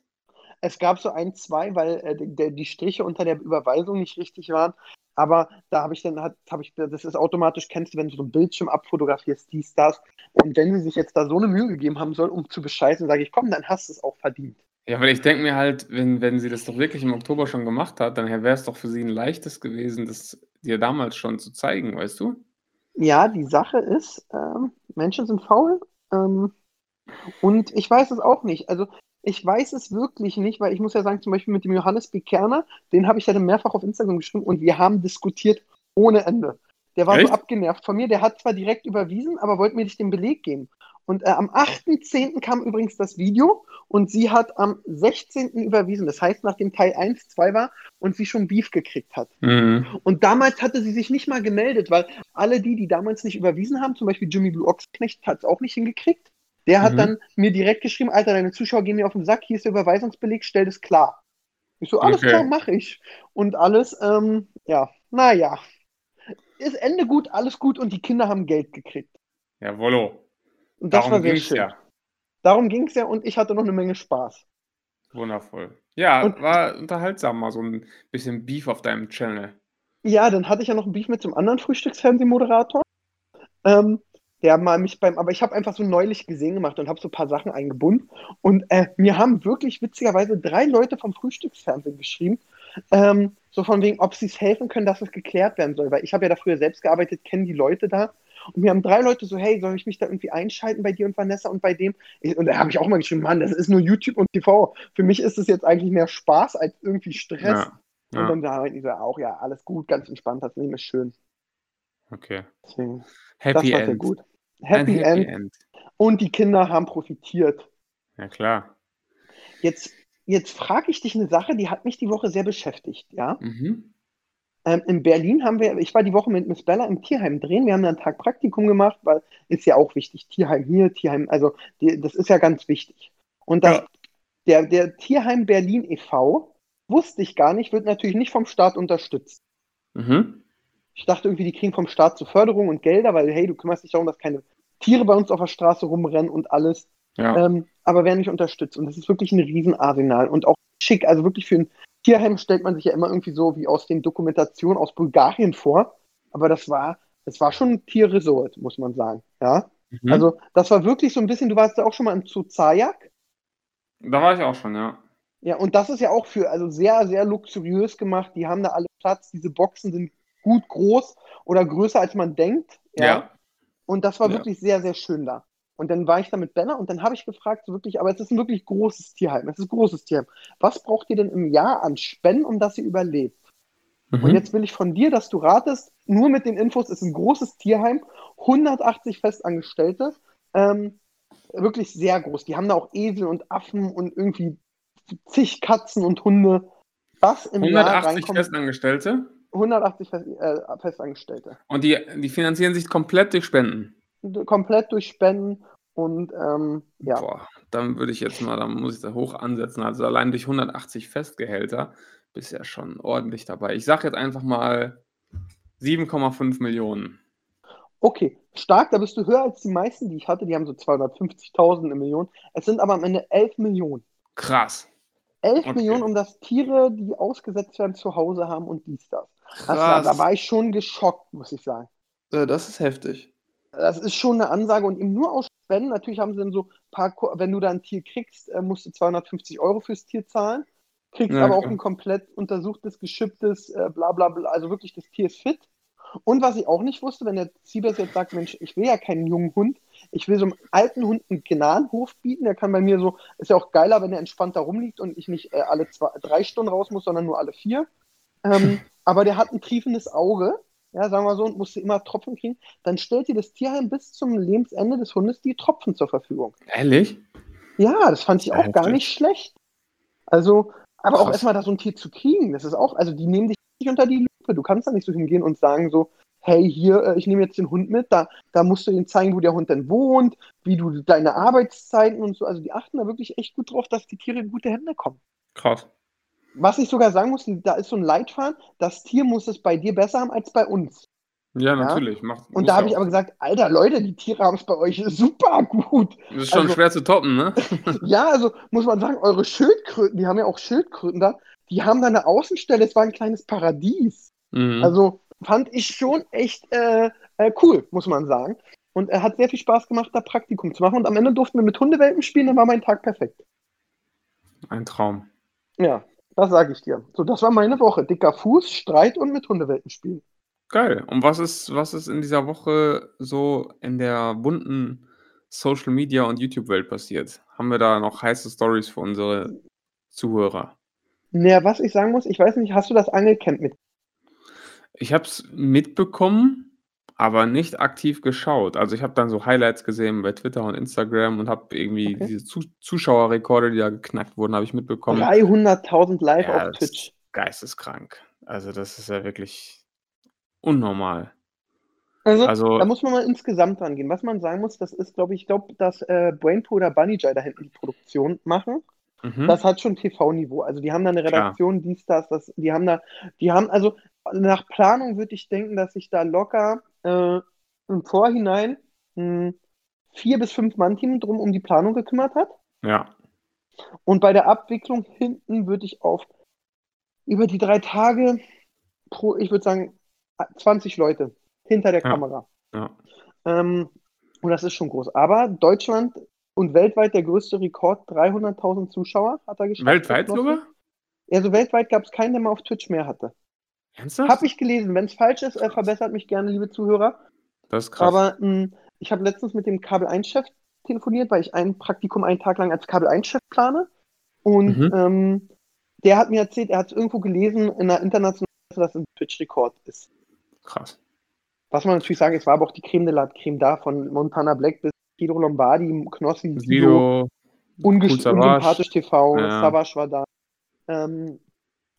Es gab so 1, 2, weil, äh, der die Striche unter der Überweisung nicht richtig waren. Aber da habe ich dann hat habe ich das ist automatisch kennst du, wenn du so 'n Bildschirm abfotografierst, dies, das. Und wenn sie sich jetzt da so 'ne Mühe gegeben haben soll, um zu bescheißen, sage ich: „Komm, dann hast du's auch verdient.“ Ja, weil ich denke mir halt, wenn wenn sie das doch wirklich im Oktober schon gemacht hat, dann wäre es doch für sie 'n Leichtes gewesen, das dir damals schon zu zeigen, weißt du? Ja, die Sache ist, ähm, Menschen sind faul, ähm, und ich weiß es auch nicht. Also, ich weiß es wirklich nicht, weil ich muss ja sagen, zum Beispiel mit dem Johannes B. Kerner, den habe ich ja dann mehrfach auf Instagram geschrieben und wir haben diskutiert ohne Ende. Der war Echt? so abgenervt von mir. Der hat zwar direkt überwiesen, aber wollte mir nicht den Beleg geben. Und, äh, am 8.10. kam übrigens das Video und sie hat am 16. überwiesen. Das heißt, nachdem Teil 1, 2 war und sie schon Beef gekriegt hat. Mhm. Und damals hatte sie sich nicht mal gemeldet, weil alle die, die damals nicht überwiesen haben, zum Beispiel Jimmy Blue Ochsenknecht hat's auch nicht hingekriegt. Der hat Mhm. dann mir direkt geschrieben: „Alter, deine Zuschauer gehen mir auf 'n Sack, hier ist der Überweisungsbeleg, stell das klar.“ Ich so: „Alles klar, Okay. mache ich.“ Und alles, ähm, ja, na ja. Ist Ende gut, alles gut und die Kinder haben Geld gekriegt. Jawollo. Und das war Darum sehr ging's schön. ja. Darum ging's ja und ich hatte noch 'ne Menge Spaß. Wundervoll. Ja, Und war unterhaltsam, mal so 'n bisschen Beef auf deinem Channel. Ja, dann hatte ich ja noch 'n Beef mit 'nem anderen Frühstücksfernsehmoderator. Ähm, der mal mich beim aber ich habe einfach so neulich gesehen gemacht und habe so paar Sachen eingebunden. Und, äh, mir haben wirklich witzigerweise 3 Leute vom Frühstücksfernsehen geschrieben, ähm, so von wegen, ob sie's helfen können, dass es geklärt werden soll. Weil ich habe ja da früher selbst gearbeitet, kenne die Leute da. Und mir haben 3 Leute so: „Hey, soll ich mich da irgendwie einschalten bei dir und Vanessa und bei dem?“ Ich und da habe ich auch mal geschrieben: „Mann, das ist nur YouTube und TV. Für mich ist es jetzt eigentlich mehr Spaß als irgendwie Stress.“ Ja, Und ja. dann da meinten die so auch: „Ja, alles gut, ganz entspannt, das Leben ist schön.“ Okay. Deswegen, das Happy war sehr End. gut. Ein Happy Happy End. End. Und die Kinder haben profitiert. Ja klar. Jetzt jetzt frage ich dich 'ne Sache, die hat mich die Woche sehr beschäftigt, ja? Mhm. Ähm, in Berlin haben wir, ich war die Woche mit Miss Bella im Tierheim drehen. Wir haben da einen Tag Praktikum gemacht, weil ist ja auch wichtig. Tierheim hier, Tierheim, also die, das ist ja ganz wichtig. Und das, Ja. der, der Tierheim Berlin e.V. wusste ich gar nicht, wird natürlich nicht vom Staat unterstützt. Mhm. Ich dachte irgendwie, die kriegen vom Staat zur Förderung und Gelder, weil, hey, du kümmerst dich darum, dass keine Tiere bei uns auf der Straße rumrennen und alles. Ja. Ähm, aber werden nicht unterstützt. Und das ist wirklich ein Riesenarsenal und auch schick. Also wirklich für ein Tierheim stellt man sich ja immer irgendwie so wie aus den Dokumentationen aus Bulgarien vor. Aber das war, das war schon ein Tierresort, muss man sagen. Ja. Mhm. Also das war wirklich so ein bisschen, du warst ja auch schon mal im Zoo Zayak. da war ich auch schon, ja. Ja, und das ist ja auch für, also sehr, sehr luxuriös gemacht. Die haben da alle Platz. Diese Boxen sind gut groß oder größer, als man denkt. Ja. Und das war Ja. wirklich sehr, sehr schön da. Und dann war ich da mit Benna und dann habe ich gefragt, so wirklich, aber es ist ein wirklich großes Tierheim. Es ist ein großes Tierheim. Was braucht ihr denn im Jahr an Spenden, um dass ihr überlebt? Mhm. Und jetzt will ich von dir, dass du ratest, nur mit den Infos, es ist ein großes Tierheim, 180 Festangestellte, ähm, wirklich sehr groß. Die haben da auch Esel und Affen und irgendwie zig Katzen und Hunde. Was im Jahr 180 reinkommt, Festangestellte 180 Fest, äh, Festangestellte. und die, die finanzieren sich komplett durch Spenden. Komplett durch Spenden und ähm, ja. Boah, dann würde ich jetzt mal, dann muss ich da hoch ansetzen. Also allein durch 180 Festgehälter bist ja schon ordentlich dabei. Ich sage jetzt einfach mal 7,5 Millionen. Okay, stark, da bist du höher als die meisten, die ich hatte. Die haben so 250.000 eine Million. Es sind aber am Ende 11 Millionen. Krass. 11 Okay. Millionen, um dass Tiere, die ausgesetzt werden, zu Hause haben und dies, das. Das war, Krass. da war ich schon geschockt, muss ich sagen. Äh, das ist heftig. Das ist schon eine Ansage und eben nur aus Spenden. Natürlich haben sie dann so ein paar, Ko- wenn du da ein Tier kriegst, äh, musst du 250 Euro fürs Tier zahlen. Kriegst Ja, aber auch klar. ein komplett untersuchtes, geschipptes, äh, bla bla bla. Also wirklich, das Tier ist fit. Und was ich auch nicht wusste, wenn der Siebers jetzt sagt, Mensch, ich will ja keinen jungen Hund, ich will so einem alten Hund einen Gnadenhof bieten, der kann bei mir so, ist ja auch geiler, wenn er entspannt da rumliegt und ich nicht äh, alle zwei, drei Stunden raus muss, sondern nur alle vier. Ähm, aber der hat ein triefendes Auge, ja, sagen wir so, und musste immer Tropfen kriegen. Dann stellt dir das Tierheim bis zum Lebensende des Hundes die Tropfen zur Verfügung. Ehrlich? Ja, das fand ich auch gar heftig. nicht schlecht. Also, aber auch Krass. erstmal da so ein Tier zu kriegen, das ist auch, also die nehmen dich nicht unter die Lupe. Du kannst da nicht so hingehen und sagen so, hey, hier, äh, ich nehme jetzt den Hund mit, da, da musst du ihnen zeigen, wo der Hund denn wohnt, wie du deine Arbeitszeiten und so. Also die achten da wirklich echt gut drauf, dass die Tiere in gute Hände kommen. Krass. Was ich sogar sagen muss, da ist so ein Leitfaden, das Tier muss es bei dir besser haben als bei uns. Ja, natürlich. Macht, Und da ja habe ich aber gesagt, Alter Leute, die Tiere haben es bei euch super gut. Das ist schon also- schwer zu toppen, ne? Ja, also muss man sagen, eure Schildkröten, die haben ja auch Schildkröten da, die haben da eine Außenstelle, es war ein kleines Paradies. Mhm. Also fand ich schon echt äh, äh, cool, muss man sagen. Und er hat sehr viel Spaß gemacht, da Praktikum zu machen. Und am Ende durften wir mit Hundewelpen spielen, dann war mein Tag perfekt. Ein Traum. Ja, das sage ich dir. So, das war meine Woche. Dicker Fuß, Streit und mit Hundewelpen spielen. Geil. Und was ist, was ist in dieser Woche so in der bunten Social Media und YouTube-Welt passiert? Haben wir da noch heiße Stories für unsere Zuhörer? Naja, was ich sagen muss, ich weiß nicht, hast du das Angelcamp mit? Ich habe es mitbekommen, aber nicht aktiv geschaut. Also ich habe dann so Highlights gesehen bei Twitter und Instagram und habe irgendwie Okay. diese Zu Zuschauerrekorde, die da geknackt wurden, habe ich mitbekommen. 300.000 live Ja, auf Twitch. ist geisteskrank. Also das ist ja wirklich unnormal. Also, Also- da muss man mal insgesamt dran gehen. Was man sagen muss, das ist, glaube ich, ich glaube, dass äh, Brainpool oder Bunnyjay da hinten die Produktion machen. Mhm. Das hat schon TV-Niveau. Also die haben da eine Klar. Redaktion, dies, das, das, die haben da, die haben, also nach Planung würde ich denken, dass sich da locker äh, im Vorhinein ein vier bis fünf Mann-Team drum um die Planung gekümmert hat. ja. Und bei der Abwicklung hinten würde ich auf über die drei Tage pro, ich würde sagen, 20 Leute hinter der Ja. Kamera. Ja. Ähm, und das ist schon groß. Aber Deutschland und weltweit der größte Rekord, 300.000 Zuschauer hat er geschafft. Weltweit sogar? Also weltweit gab es keinen, der mal auf Twitch mehr hatte. Ernsthaft? Habe ich gelesen. Wenn es falsch ist, äh, verbessert mich gerne, liebe Zuhörer. Das ist krass. Aber mh, ich habe letztens mit dem Kabel 1-Chef telefoniert, weil ich ein Praktikum einen Tag lang als Kabel 1-Chef plane. Und Mhm. ähm, der hat mir erzählt, er hat es irgendwo gelesen in einer internationalen Presse, dass es ein Twitch-Rekord ist. krass. Was man natürlich sagen, es war aber auch die Creme de la Creme da, von Montana Black bis Guido Lombardi, Knossi, Savage. Unsympathisch TV, Ja. Savage war da. Ähm,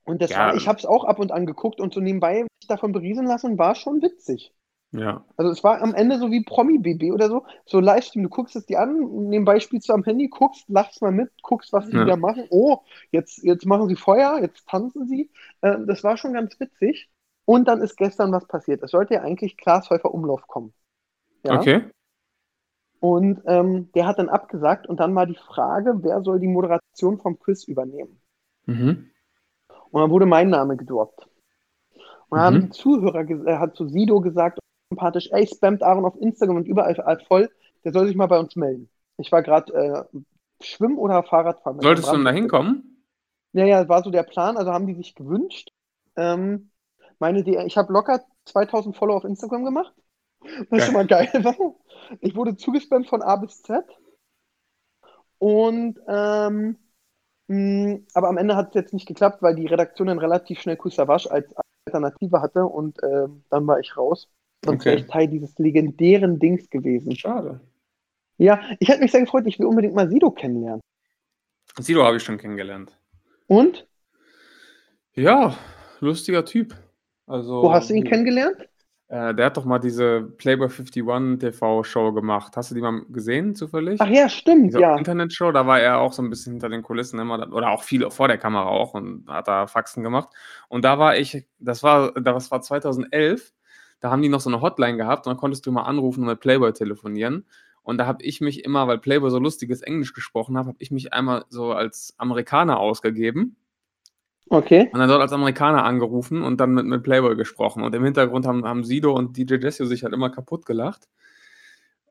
Und das Ja. war, ich habe es auch ab und an geguckt und so nebenbei mich davon berieseln lassen, war schon witzig. Ja. Also es war am Ende so wie Promi-BB oder so, so Livestream, du guckst es dir an, nebenbei spielst du am Handy, guckst, lachst mal mit, guckst, was die Ja. wieder machen. Oh, jetzt, jetzt machen sie Feuer, jetzt tanzen sie. Ähm, das war schon ganz witzig. Und dann ist gestern was passiert. Es sollte ja eigentlich Klaas Häufer Umlauf kommen. Ja? Okay. Und ähm, der hat dann abgesagt und dann war die Frage, wer soll die Moderation vom Quiz übernehmen? Mhm. Und dann wurde mein Name gedroppt. Und dann Mhm. haben die Zuhörer, äh, hat zu Sido gesagt, sympathisch, ey, spammt Aaron auf Instagram und überall voll, der soll sich mal bei uns melden. Ich war gerade äh, Schwimmen oder Fahrradfahren. Solltest du denn da hinkommen? Ja, ja, war so der Plan, also haben die sich gewünscht. Ähm, meine Idee, ich habe locker 2000 Follower auf Instagram gemacht. Was Geil. schon mal geil war. Ich wurde zugespammt von A bis Z. Und, ähm, aber am Ende hat es jetzt nicht geklappt, weil die Redaktion dann relativ schnell Kusawasch als Alternative hatte und ähm, dann war ich raus. Sonst wäre Okay. ich Teil dieses legendären Dings gewesen. Schade. Ja, ich hätte mich sehr gefreut, ich will unbedingt mal Sido kennenlernen. Sido habe ich schon kennengelernt. Und? Ja, lustiger Typ. Also, Wo hast du ihn kennengelernt? Äh, der hat doch mal diese Playboy 51 TV-Show gemacht. Hast du die mal gesehen, zufällig? Ach ja, stimmt, Diese ja. Internetshow, da war er auch so ein bisschen hinter den Kulissen immer, oder auch viel vor der Kamera auch und hat da Faxen gemacht. Und da war ich, das war, das war 2011, da haben die noch so eine Hotline gehabt und dann konntest du mal anrufen und mit Playboy telefonieren. Und da habe ich mich immer, weil Playboy so lustiges Englisch gesprochen hat, habe ich mich einmal so als Amerikaner ausgegeben Okay. und dann dort als Amerikaner angerufen und dann mit, mit Playboy gesprochen. Und im Hintergrund haben, haben Sido und DJ Desio sich halt immer kaputt gelacht.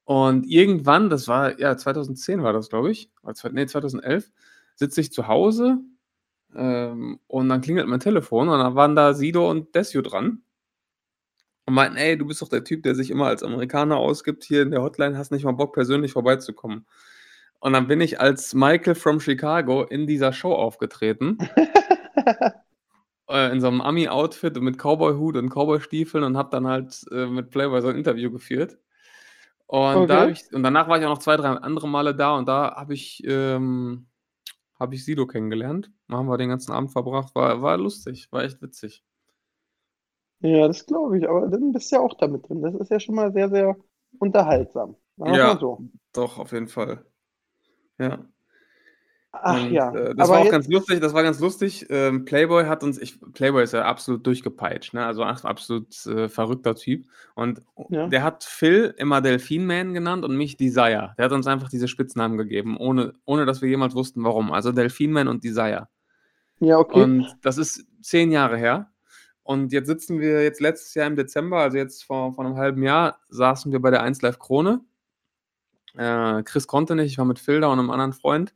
Und irgendwann, das war, ja, 2010 war das, glaube ich, oder nee, 2011, sitze ich zu Hause ähm, und dann klingelt mein Telefon und dann waren da Sido und Desio dran und meinten, ey, du bist doch der Typ, der sich immer als Amerikaner ausgibt hier in der Hotline, hast nicht mal Bock, persönlich vorbeizukommen. Und dann bin ich als Michael from Chicago in dieser Show aufgetreten in so einem Ami-Outfit und mit Cowboy-Hut und Cowboy-Stiefeln und habe dann halt äh, mit Playboy so ein Interview geführt. Und, da Okay. hab ich, und danach war ich auch noch zwei, drei andere Male da und da habe ich, ähm, hab ich Sido kennengelernt. Da haben wir den ganzen Abend verbracht. War, war lustig, war echt witzig. Ja, das glaube ich, aber dann bist du ja auch damit drin. Das ist ja schon mal sehr, sehr unterhaltsam. Ja. so. Doch, auf jeden Fall. Ja. Ach Und, ja, äh, das aber war auch ganz lustig, das war ganz lustig. Ähm, Playboy hat uns, ich, Playboy ist ja absolut durchgepeitscht, ne? Also absolut äh, verrückter Typ. Und Ja. der hat Phil immer Delfin Man genannt und mich Desire. Der hat uns einfach diese Spitznamen gegeben, ohne, ohne dass wir jemals wussten, warum. Also Delfin Man und Desire. ja, okay. Und das ist zehn Jahre her. Und jetzt sitzen wir jetzt letztes Jahr im Dezember, also jetzt vor, vor einem halben Jahr, saßen wir bei der 1 Live Krone. Äh, Chris konnte nicht, ich war mit Phil da und einem anderen Freund.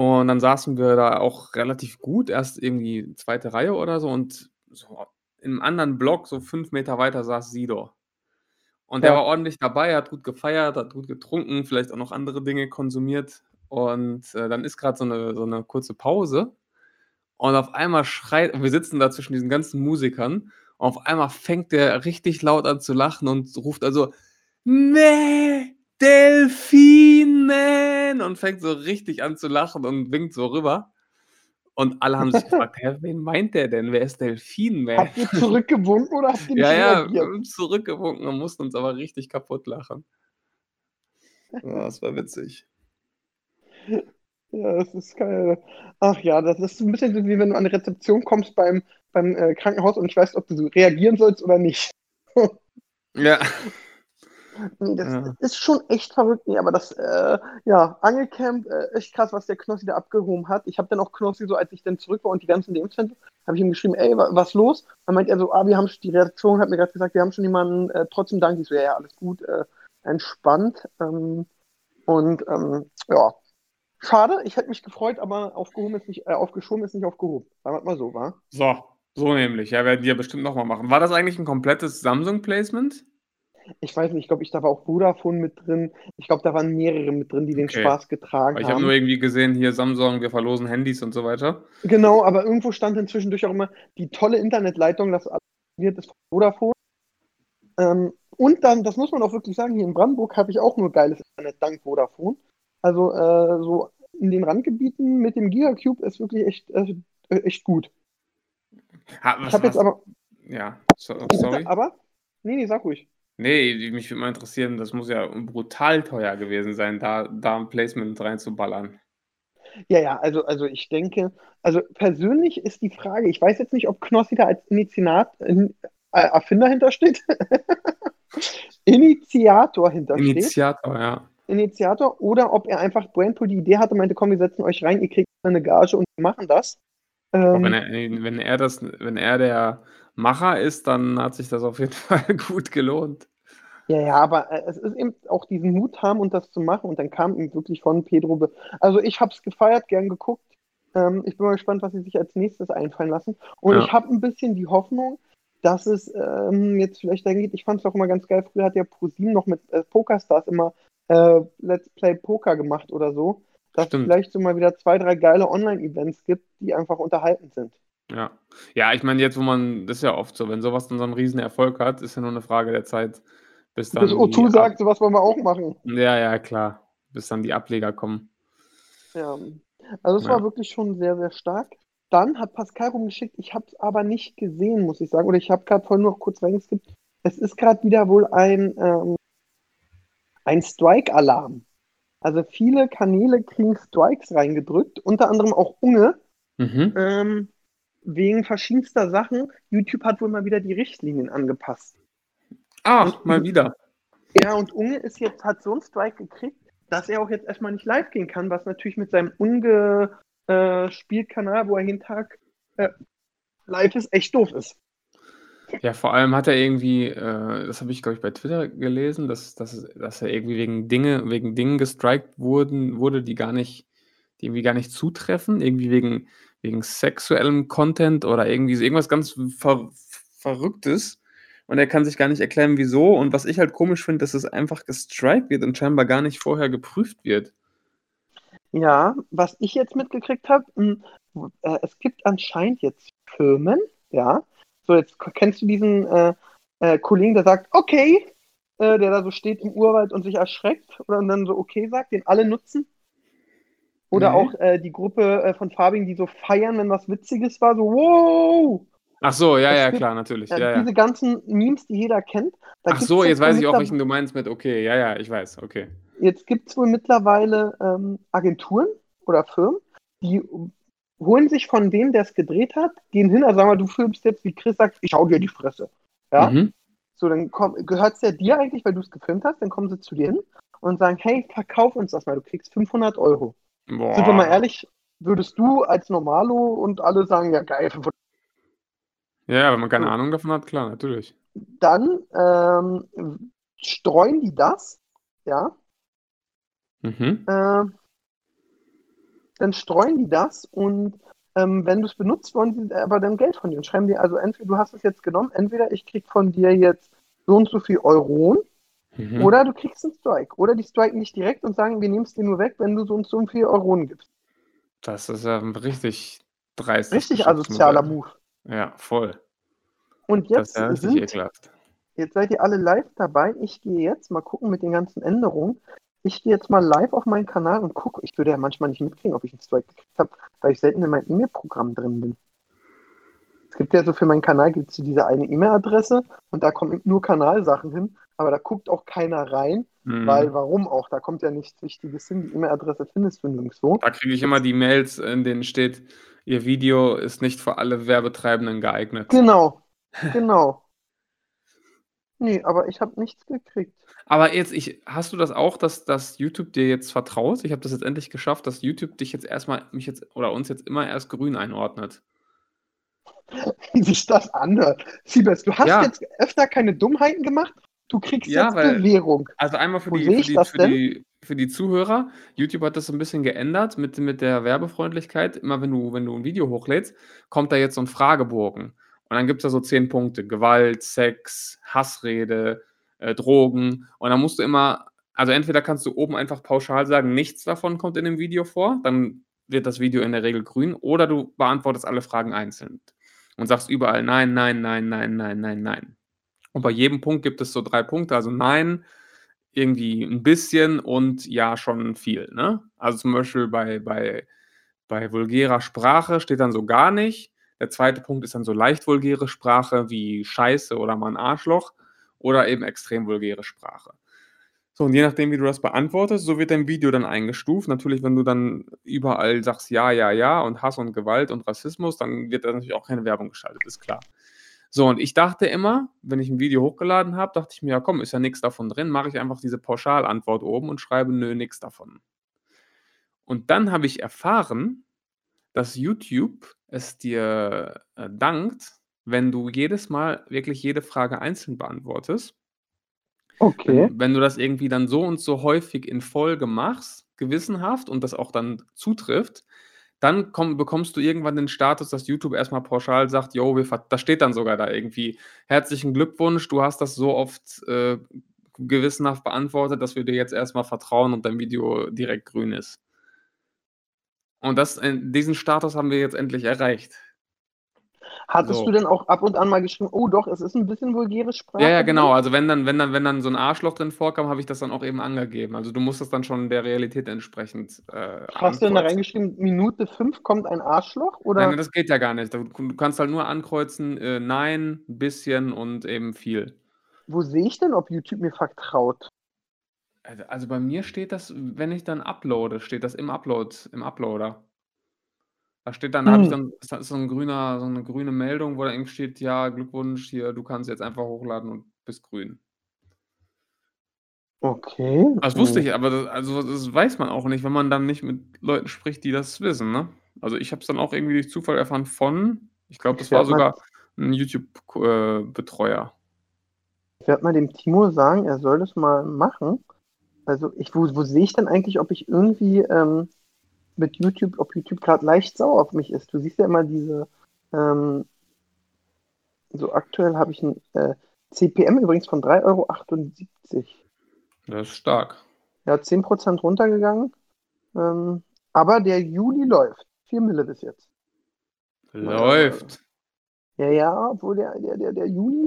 Und dann saßen wir da auch relativ gut, erst irgendwie zweite Reihe oder so. Und so im anderen Block, so fünf Meter weiter, saß Sido. Und der Ja. war ordentlich dabei, hat gut gefeiert, hat gut getrunken, vielleicht auch noch andere Dinge konsumiert. Und äh, dann ist gerade so eine, so eine kurze Pause. Und auf einmal schreit, wir sitzen da zwischen diesen ganzen Musikern. Und auf einmal fängt der richtig laut an zu lachen und ruft also, nee, Delfin, man! Und fängt so richtig an zu lachen und winkt so rüber. Und alle haben sich gefragt, hä, wen meint der denn? Wer ist Delfin, man? Habt ihr zurückgewunken oder habt ihr nicht Ja, ja, wir haben zurückgewunken und mussten uns aber richtig kaputt lachen. Ja, das war witzig. Ja, das ist geil. Ach ja, das ist ein bisschen so, wie wenn du an die Rezeption kommst beim, beim äh, Krankenhaus und ich weiß, ob du so reagieren sollst oder nicht. Ja. Nee, das Ja. ist schon echt verrückt. Nee, aber das, äh, ja, Angelcamp, äh, echt krass, was der Knossi da abgehoben hat. Ich habe dann auch Knossi so, als ich dann zurück war und die ganzen fand, habe ich ihm geschrieben, ey, wa was los? Dann meint er so, ah, wir haben schon- die Redaktion hat mir gerade gesagt, wir haben schon jemanden, äh, trotzdem danke. Ich so, ja, ja, alles gut, äh, entspannt. Ähm, und ähm, ja, schade, ich hätte mich gefreut, aber aufgehoben ist nicht, äh, aufgeschoben ist nicht aufgehoben. Sagen wir mal so, wa? So, so nämlich. Ja, werden die ja bestimmt nochmal machen. War das eigentlich ein komplettes Samsung-Placement? Ich weiß nicht, ich glaube, ich, da war auch Vodafone mit drin. Ich glaube, da waren mehrere mit drin, die den Okay. Spaß getragen Weil ich habe haben. nur irgendwie gesehen, hier Samsung, wir verlosen Handys und so weiter. Genau, aber irgendwo stand inzwischen durch auch immer die tolle Internetleitung, das wird ist von Vodafone. Ähm, und dann, das muss man auch wirklich sagen, hier in Brandenburg habe ich auch nur geiles Internet dank Vodafone. Also äh, so in den Randgebieten mit dem Gigacube ist wirklich echt, äh, echt gut. Ha, Ich habe jetzt aber. ja, so, sorry. Aber? Nee, nee, sag ruhig. Nee, mich würde mal interessieren, das muss ja brutal teuer gewesen sein, da, da ein Placement reinzuballern. Ja, ja, also, also ich denke, also persönlich ist die Frage, ich weiß jetzt nicht, ob Knossi da als Initiat, äh, Erfinder hintersteht. Initiator hintersteht. Initiator, ja. Initiator oder ob er einfach Brainpool die Idee hatte, meinte, komm, wir setzen euch rein, ihr kriegt eine Gage und wir machen das. Ähm, wenn er, wenn er das, wenn er der Macher ist, dann hat sich das auf jeden Fall gut gelohnt. ja, ja, aber äh, es ist eben auch diesen Mut haben und das zu machen und dann kam ihm wirklich von Pedro. Be also ich habe es gefeiert, gern geguckt. Ähm, ich bin mal gespannt, was sie sich als nächstes einfallen lassen. Und Ja. ich habe ein bisschen die Hoffnung, dass es ähm, jetzt vielleicht dahin geht. Ich fand es auch immer ganz geil. Früher hat ja ProSieben noch mit äh, Pokerstars immer äh, Let's Play Poker gemacht oder so. Dass Stimmt. es vielleicht so mal wieder zwei, drei geile Online-Events gibt, die einfach unterhaltend sind. Ja. Ja, ich meine, jetzt, wo man, das ist ja oft so, wenn sowas dann so einen riesen Erfolg hat, ist ja nur eine Frage der Zeit, bis dann Bis O2 die sagt, sowas wollen wir auch machen. Ja, ja, klar, bis dann die Ableger kommen. Ja. Also es Ja. war wirklich schon sehr, sehr stark. Dann hat Pascal rumgeschickt, ich habe es aber nicht gesehen, muss ich sagen. Oder ich habe gerade vorhin noch kurz reingeskippt. Es ist gerade wieder wohl ein, ähm, ein Strike-Alarm. Also viele Kanäle kriegen Strikes reingedrückt, unter anderem auch Unge, Mhm. ähm, wegen verschiedenster Sachen. YouTube hat wohl mal wieder die Richtlinien angepasst. Ach, mal wieder. Ja, und Unge ist jetzt, hat so einen Strike gekriegt, dass er auch jetzt erstmal nicht live gehen kann, was natürlich mit seinem Unge-Spielkanal, wo er jeden Tag äh, live ist, echt doof ist. Ja, vor allem hat er irgendwie, äh, das habe ich, glaube ich, bei Twitter gelesen, dass, dass, dass er irgendwie wegen Dinge, wegen Dingen gestrikt wurden, wurde, die gar nicht, die irgendwie gar nicht zutreffen, irgendwie wegen, wegen sexuellem Content oder irgendwie so irgendwas ganz ver Verrücktes. Und er kann sich gar nicht erklären, wieso. Und was ich halt komisch finde, dass es einfach gestrikt wird und scheinbar gar nicht vorher geprüft wird. Ja, was ich jetzt mitgekriegt habe, äh, es gibt anscheinend jetzt Firmen, ja. So, jetzt kennst du diesen äh, äh, Kollegen, der sagt, okay, äh, der da so steht im Urwald und sich erschreckt und dann so okay sagt, den alle nutzen. Oder Nee. auch äh, die Gruppe äh, von Farbigen, die so feiern, wenn was Witziges war, so wow! Ach so, ja, Es ja, gibt- klar, natürlich. Ja, Ja, ja. diese ganzen Memes, die jeder kennt. Da Ach so, jetzt weiß ich auch, welchen du meinst mit, okay, ja, ja, ich weiß, okay. Jetzt gibt es wohl mittlerweile ähm, Agenturen oder Firmen, die holen sich von dem, der es gedreht hat, gehen hin, also sag mal, du filmst jetzt, wie Chris sagt, ich hau dir die Fresse. Ja? Mhm. So, dann gehört es ja dir eigentlich, weil du es gefilmt hast, dann kommen sie zu dir hin und sagen, hey, verkauf uns das mal, du kriegst 500 Euro. Boah. Sind wir mal ehrlich, würdest du als Normalo und alle sagen, ja geil, 500 Ja, wenn man keine. Ahnung davon hat, klar, natürlich. Dann ähm, streuen die das, ja, Mhm. äh, dann streuen die das und ähm, wenn du es benutzt, wollen sie aber dann Geld von dir und schreiben dir, also entweder du hast es jetzt genommen, entweder ich krieg von dir jetzt so und so viel Euronen Mhm. oder du kriegst einen Strike. Oder die striken nicht direkt und sagen, wir nehmen es dir nur weg, wenn du so und so viel Euronen gibst. Das ist ja ein richtig dreistes Richtig asozialer Move. Ja, voll. Und jetzt, ja sind, jetzt seid ihr alle live dabei. Ich gehe jetzt mal gucken mit den ganzen Änderungen. Ich gehe jetzt mal live auf meinen Kanal und gucke. Ich würde ja manchmal nicht mitkriegen, ob ich einen Strike gekriegt habe, weil ich selten in meinem E-Mail-Programm drin bin. Es gibt ja so für meinen Kanal gibt es diese eine E-Mail-Adresse und da kommen nur Kanalsachen hin, aber da guckt auch keiner rein, Mhm. weil warum auch? Da kommt ja nichts Wichtiges hin. Die E-Mail-Adresse findest du nirgendwo. Da kriege ich immer die Mails, in denen steht, Ihr Video ist nicht für alle Werbetreibenden geeignet. Genau, genau. Nee, aber ich habe nichts gekriegt. Aber jetzt, ich, hast du das auch, dass, dass YouTube dir jetzt vertraut? Ich habe das jetzt endlich geschafft, dass YouTube dich jetzt erstmal, mich jetzt oder uns jetzt immer erst grün einordnet. wie sich das anhört. Siebes, du hast Ja. jetzt öfter keine Dummheiten gemacht, du kriegst Ja, jetzt weil- Bewährung. Also einmal für Wo die, für die, für die, für die Zuhörer. YouTube hat das so ein bisschen geändert mit, mit der Werbefreundlichkeit. Immer wenn du, wenn du ein Video hochlädst, kommt da jetzt so ein Fragebogen. Und dann gibt es da so zehn Punkte. Gewalt, Sex, Hassrede, äh, Drogen. Und dann musst du immer, also entweder kannst du oben einfach pauschal sagen, nichts davon kommt in dem Video vor, dann wird das Video in der Regel grün, oder du beantwortest alle Fragen einzeln und sagst überall nein, nein, nein, nein, nein, nein, nein. Und bei jedem Punkt gibt es so drei Punkte, also nein, irgendwie ein bisschen und ja, schon viel. Ne? Also zum Beispiel bei, bei, bei vulgärer Sprache steht dann so gar nicht. Der zweite Punkt ist dann so leicht vulgäre Sprache wie Scheiße oder mal ein Arschloch oder eben extrem vulgäre Sprache. So, und je nachdem, wie du das beantwortest, so wird dein Video dann eingestuft. Natürlich, wenn du dann überall sagst ja, ja, ja und Hass und Gewalt und Rassismus, dann wird da natürlich auch keine Werbung geschaltet, ist klar. So, und ich dachte immer, wenn ich ein Video hochgeladen habe, dachte ich mir, ja komm, ist ja nichts davon drin, mache ich einfach diese Pauschalantwort oben und schreibe, nö, nichts davon. Und dann habe ich erfahren, dass YouTube es dir äh, dankt, wenn du jedes Mal wirklich jede Frage einzeln beantwortest. Okay. Wenn, wenn du das irgendwie dann so und so häufig in Folge machst, gewissenhaft und das auch dann zutrifft, dann komm, bekommst du irgendwann den Status, dass YouTube erstmal pauschal sagt, jo, wir, da steht dann sogar da irgendwie, herzlichen Glückwunsch, du hast das so oft äh, gewissenhaft beantwortet, dass wir dir jetzt erstmal vertrauen und dein Video direkt grün ist. Und das, äh, diesen Status haben wir jetzt endlich erreicht. Hattest So. du denn auch ab und an mal geschrieben, oh doch, es ist ein bisschen vulgäre Sprache? Ja, ja, genau. Also wenn dann, wenn dann, wenn dann so ein Arschloch drin vorkam, habe ich das dann auch eben angegeben. Also du musst das dann schon der Realität entsprechend äh, Hast du denn da reingeschrieben, Minute 5 kommt ein Arschloch? Oder? Nein, das geht ja gar nicht. Du, kannst halt nur ankreuzen, äh, nein, ein bisschen und eben viel. Wo sehe ich denn, ob YouTube mir vertraut? Also, also bei mir steht das, wenn ich dann uploade, steht das im Upload, im Uploader. Da steht dann, da habe ich Hm. dann, ist so, ein grüner, so eine grüne Meldung, wo da eben steht, ja, Glückwunsch, hier, du kannst jetzt einfach hochladen und bist grün. Okay. Das wusste ich, aber das, also das weiß man auch nicht, wenn man dann nicht mit Leuten spricht, die das wissen, ne? Also ich habe es dann auch irgendwie durch Zufall erfahren von, ich glaube, das Ich war sogar ein YouTube-Betreuer. Ich werde mal dem Timo sagen, er soll das mal machen. Also ich, wo, wo sehe ich denn eigentlich, ob ich irgendwie ähm, mit YouTube, ob YouTube gerade leicht sauer auf mich ist? Du siehst ja immer diese, ähm, so aktuell habe ich ein äh, CPM übrigens von 3,78 Euro. Das ist stark. Ja, 10% runtergegangen. Ähm, aber der Juli läuft. 4 Mille bis jetzt. Läuft. Ja, ja, obwohl der, der, der, der Juni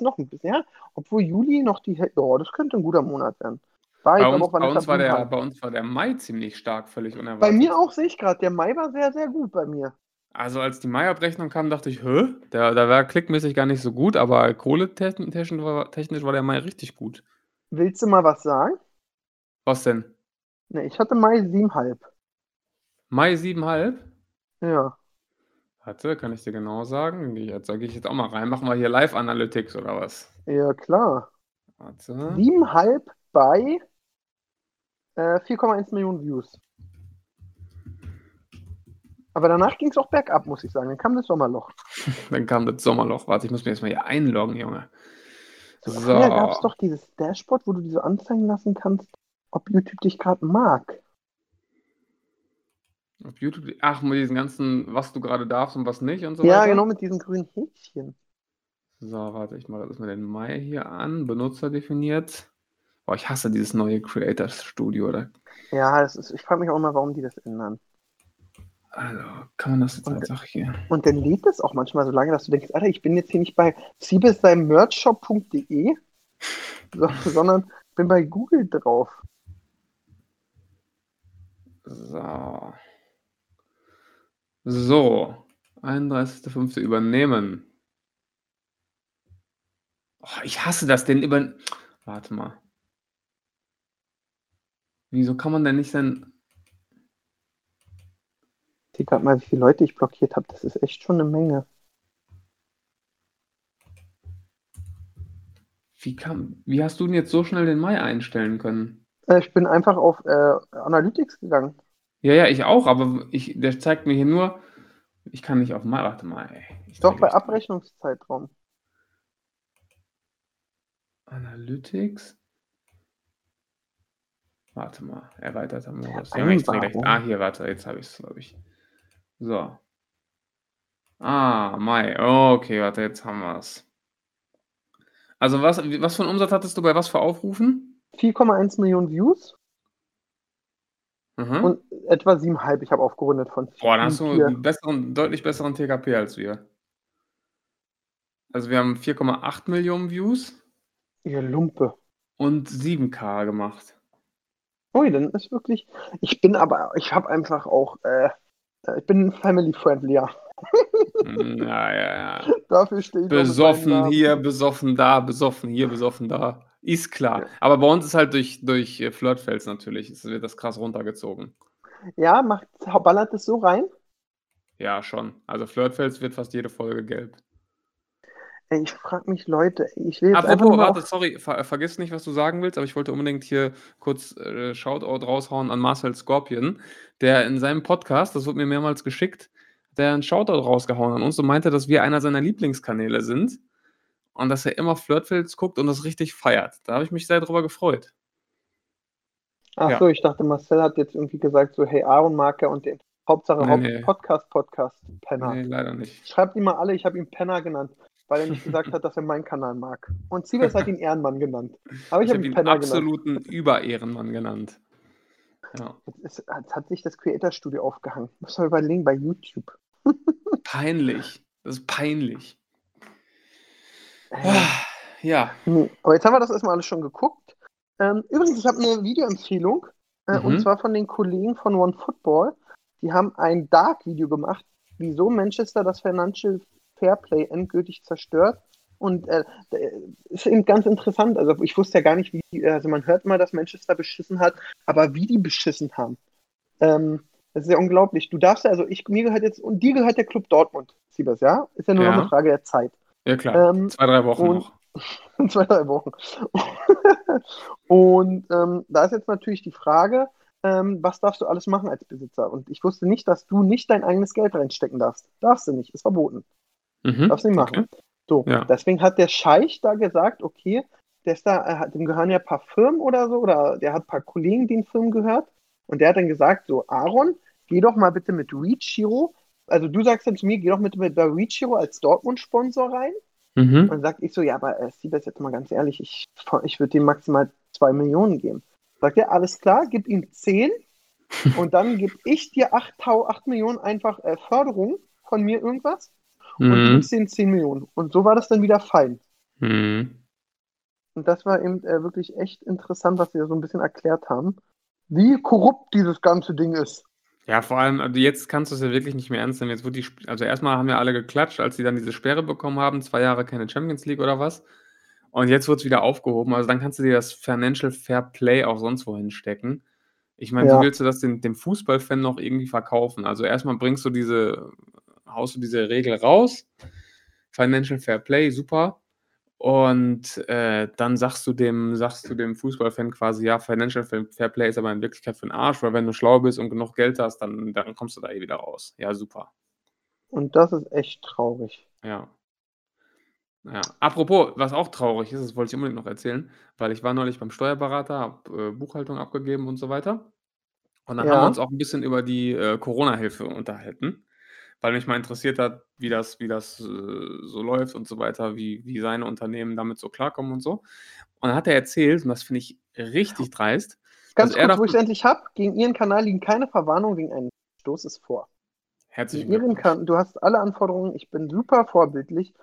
noch ein bisschen, ja, obwohl Juli noch die, ja, das könnte ein guter Monat werden. Bei uns, bei, uns der, bei uns war der Mai ziemlich stark, völlig unerwartet. Bei mir auch sehe ich gerade, der Mai war sehr, sehr gut bei mir. Also als die Mai-Abrechnung kam, dachte ich, hä? Der, der war klickmäßig gar nicht so gut, aber kohletechnisch war, technisch war der Mai richtig gut. Willst du mal was sagen? Was denn? Ne, ich hatte Mai 7,5. Mai 7,5? Ja. Warte, kann ich dir genau sagen? Jetzt sage ich jetzt auch mal rein. Machen wir hier Live-Analytics oder was? Ja, klar. Warte. 7,5 bei äh, 4,1 Millionen Views. Aber danach ging es auch bergab, muss ich sagen. Dann kam das Sommerloch. Dann kam das Sommerloch. Warte, ich muss mir jetzt mal hier einloggen, Junge. So, So. Gab es doch dieses Dashboard, wo du dir so anzeigen lassen kannst, ob YouTube dich gerade mag. Auf YouTube. Ach, mit diesen ganzen, was du gerade darfst und was nicht und so ja, weiter. genau, mit diesen grünen Häkchen. So, warte, ich mache das mal den Mai hier an. Benutzer definiert. Boah, ich hasse dieses neue Creators Studio, oder? Ja, das ist, ich frage mich auch immer, warum die das ändern. Also, kann man das jetzt Und- Sache hier? Und dann lädt das auch manchmal so lange, dass du denkst, Alter, ich bin jetzt hier nicht bei siebesdeinmerchshop.de, so, sondern bin bei Google drauf. So. So. 31.05. übernehmen. Oh, ich hasse das, den über. Warte mal. Wieso kann man denn nicht sein. Ich sehe gerade mal, wie viele Leute ich blockiert habe. Das ist echt schon eine Menge. Wie, kam, wie hast du denn jetzt so schnell den Mai einstellen können? Äh, ich bin einfach auf äh, Analytics gegangen. Ja, ja, ich auch, aber ich, der zeigt mir hier nur. Ich kann nicht auf Mai. Warte mal, ey. Ich Doch bei Abrechnungszeitraum. Analytics. Warte mal, erweiterter Modus. Ja, rechts, rechts. Ah, hier, warte, jetzt habe ich es, glaube ich. So. Ah, Mai. Oh, okay, warte, jetzt haben wir es. Also, was, was für einen Umsatz hattest du bei was für Aufrufen? 4,1 Millionen Views Mhm. und etwa 7,5. Ich habe aufgerundet von Boah, dann hast du einen besseren, deutlich besseren TKP als wir. Also, wir haben 4,8 Millionen Views Ihr Lumpe. und 7K gemacht. Ui, dann ist wirklich. Ich bin aber, ich habe einfach auch, äh, äh, ich bin family friendly, ja. Ja, ja. Dafür stehe ich Besoffen hier, besoffen da, besoffen hier, besoffen da. Ist klar. Ja. Aber bei uns ist halt durch, durch äh, Flirtfels natürlich, es wird das krass runtergezogen. Ja, macht, ballert es so rein? Ja, schon. Also Flirtfels wird fast jede Folge gelb. Ey, ich frage mich, Leute, ich will jetzt Apropos, warte, sorry, ver vergiss nicht, was du sagen willst, aber ich wollte unbedingt hier kurz äh, Shoutout raushauen an Marcel Scorpion, der in seinem Podcast, das wurde mir mehrmals geschickt, der einen Shoutout rausgehauen an uns und meinte, dass wir einer seiner Lieblingskanäle sind und dass er immer Flirtfels guckt und das richtig feiert. Da habe ich mich sehr drüber gefreut. ach ja. so, ich dachte, Marcel hat jetzt irgendwie gesagt, so, hey, Aaron mag er und den Hauptsache Nee, Haupt nee. Podcast, Podcast, Penner. Nee, leider nicht. Schreibt ihm mal alle, ich habe ihn Penner genannt, weil er nicht gesagt hat, dass er meinen Kanal mag. Und Siebes hat ihn Ehrenmann genannt. Aber ich, Ich habe ihn Penner absoluten Überehrenmann genannt. Ja. Jetzt, hat sich das Creator Studio aufgehangen. Muss man überlegen bei YouTube. Peinlich. Das ist peinlich. Äh, Ja. nee. Aber jetzt haben wir das erstmal alles schon geguckt. Ähm, übrigens, ich habe eine Videoempfehlung. Äh, Mhm. Und zwar von den Kollegen von OneFootball. Die haben ein Dark-Video gemacht, wieso Manchester das Financial Fairplay endgültig zerstört. Und äh, äh, ist eben ganz interessant. Also ich wusste ja gar nicht, wie, also man hört mal, dass Manchester beschissen hat, aber wie die beschissen haben. Ähm, das ist ja unglaublich. Du darfst ja, also ich, mir gehört jetzt, und dir gehört der Club Dortmund, Siebers, ja? Ist ja nur Ja. noch eine Frage der Zeit. Ja, klar. Ähm, Zwei, drei Wochen und- noch. zwei, drei Wochen. und ähm, da ist jetzt natürlich die Frage, ähm, was darfst du alles machen als Besitzer? Und ich wusste nicht, dass du nicht dein eigenes Geld reinstecken darfst. Darfst du nicht, ist verboten. Mhm. Darfst nicht machen. Okay. So, Ja. deswegen hat der Scheich da gesagt, okay, der ist da, hat, dem gehören ja ein paar Firmen oder so, oder der hat ein paar Kollegen, die den Firmen gehört. Und der hat dann gesagt, so, Aaron, geh doch mal bitte mit Reach Hero. Also du sagst dann zu mir, geh doch mit, mit bei Reach Hero als Dortmund-Sponsor rein. Mhm. Und dann sag ich so, ja, aber äh, Siebes, jetzt mal ganz ehrlich, ich, ich würde dem maximal zwei Millionen geben. Sagt er, alles klar, gib ihm zehn und dann gebe ich dir acht, acht Millionen einfach äh, Förderung von mir irgendwas und Mhm. gibst denen zehn Millionen. Und so war das dann wieder fein. Mhm. Und das war eben äh, wirklich echt interessant, was sie da so ein bisschen erklärt haben, wie korrupt dieses ganze Ding ist. Ja, vor allem, also jetzt kannst du es ja wirklich nicht mehr ernst nehmen. Jetzt wurde die, also erstmal haben ja alle geklatscht, als sie dann diese Sperre bekommen haben, zwei Jahre keine Champions League oder was. Und jetzt wird es wieder aufgehoben. Also dann kannst du dir das Financial Fair Play auch sonst wohin stecken. Ich meine, Ja. wie willst du das dem, dem Fußballfan noch irgendwie verkaufen? Also erstmal bringst du diese, haust du diese Regel raus. Financial Fair Play, super. Und äh, dann sagst du dem, sagst du dem Fußballfan quasi, ja, Financial Fair Play ist aber in Wirklichkeit für den Arsch, weil wenn du schlau bist und genug Geld hast, dann, dann kommst du da eh wieder raus. Ja, super. Und das ist echt traurig. Ja. Ja. Apropos, was auch traurig ist, das wollte ich unbedingt noch erzählen, weil ich war neulich beim Steuerberater, habe äh, Buchhaltung abgegeben und so weiter. Und dann haben Ja. wir uns auch ein bisschen über die äh, Corona-Hilfe unterhalten, weil mich mal interessiert hat, wie das, wie das äh, so läuft und so weiter, wie, wie seine Unternehmen damit so klarkommen und so. Und dann hat er erzählt, und das finde ich richtig dreist, Ganz kurz, wo ich es endlich habe, gegen Ihren Kanal liegen keine Verwarnungen wegen einem Stoß ist vor. herzlichen Glückwunsch. du hast alle Anforderungen, ich bin super vorbildlich.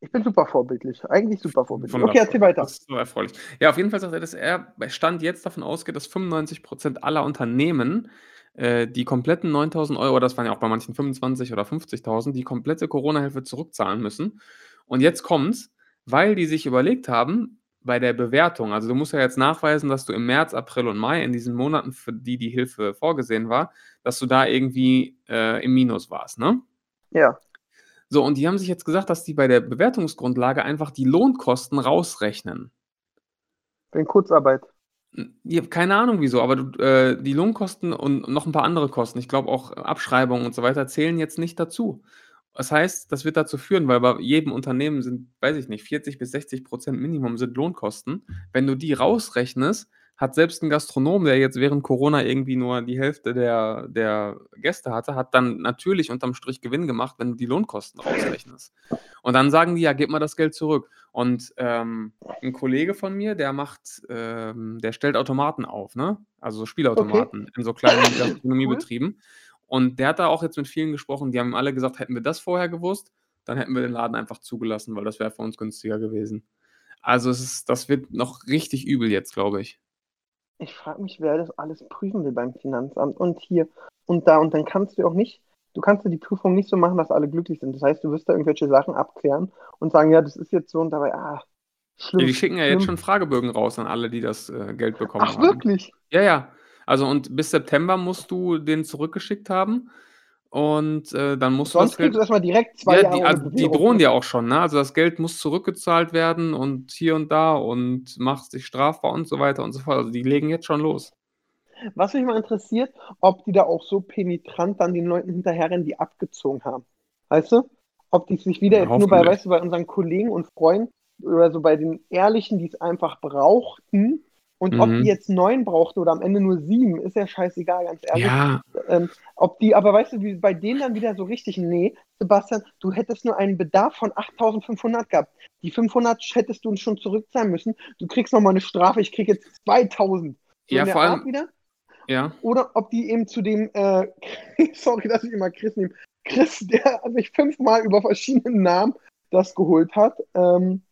Ich bin super vorbildlich, eigentlich super vorbildlich. Okay, Wundervoll. erzähl weiter. Das ist so erfreulich. Ja, auf jeden Fall sagt er, dass er Stand jetzt davon ausgeht, dass 95% aller Unternehmen äh, die kompletten 9000 Euro, das waren ja auch bei manchen 25 oder 50.000, die komplette Corona-Hilfe zurückzahlen müssen. Und jetzt kommt's, weil die sich überlegt haben, bei der Bewertung, also du musst ja jetzt nachweisen, dass du im März, April und Mai, in diesen Monaten, für die die Hilfe vorgesehen war, dass du da irgendwie äh, im Minus warst, ne? Ja, So, und die haben sich jetzt gesagt, dass die bei der Bewertungsgrundlage einfach die Lohnkosten rausrechnen. wegen Kurzarbeit. Ich habe keine Ahnung wieso, aber du, äh, die Lohnkosten und noch ein paar andere Kosten, ich glaube auch Abschreibungen und so weiter, zählen jetzt nicht dazu. Das heißt, das wird dazu führen, weil bei jedem Unternehmen sind, weiß ich nicht, 40 bis 60 Prozent Minimum sind Lohnkosten. Wenn du die rausrechnest, hat selbst ein Gastronom, der jetzt während Corona irgendwie nur die Hälfte der, der Gäste hatte, hat dann natürlich unterm Strich Gewinn gemacht, wenn du die Lohnkosten rausrechnest. Und dann sagen die, ja, gib mal das Geld zurück. Und ähm, ein Kollege von mir, der macht, ähm, der stellt Automaten auf, ne? Also so Spielautomaten in so kleinen Gastronomiebetrieben. Und der hat da auch jetzt mit vielen gesprochen, die haben alle gesagt, hätten wir das vorher gewusst, dann hätten wir den Laden einfach zugelassen, weil das wäre für uns günstiger gewesen. Also es ist, das wird noch richtig übel jetzt, glaube ich. Ich frage mich, wer das alles prüfen will beim Finanzamt und hier und da. Und dann kannst du auch nicht, du kannst ja die Prüfung nicht so machen, dass alle glücklich sind. Das heißt, du wirst da irgendwelche Sachen abklären und sagen, ja, das ist jetzt so und dabei, ah, schlimm. Ja, die schicken ja schlimm. jetzt schon Fragebögen raus an alle, die das äh, Geld bekommen Ach, haben. wirklich? Ja, ja. Also und bis September musst du den zurückgeschickt haben und äh, dann musst du Sonst das Geld. kriegst du erstmal direkt zwei Ja, Jahre die, also die drohen ja auch schon, ne? Also das Geld muss zurückgezahlt werden und hier und da und machst dich strafbar und so weiter und so fort. Also die legen jetzt schon los. Was mich mal interessiert, ob die da auch so penetrant dann den Leuten hinterherrennen, die abgezogen haben. Weißt du? Ob die sich wieder Ja, jetzt nur bei, weißt du, bei unseren Kollegen und Freunden oder so bei den Ehrlichen, die es einfach brauchten und ob Mhm. die jetzt neun brauchten oder am Ende nur sieben, ist ja scheißegal, ganz ehrlich. Ja, Ähm, ob die, aber weißt du, wie bei denen dann wieder so richtig, nee, Sebastian, du hättest nur einen Bedarf von 8500 gehabt. Die 500 hättest du schon zurückzahlen müssen. Du kriegst nochmal eine Strafe, ich krieg jetzt 2000. So Ja, vor allem- wieder. ja. Oder ob die eben zu dem, äh, sorry, dass ich immer Chris nehme, Chris, der sich fünfmal über verschiedene Namen das geholt hat, ähm,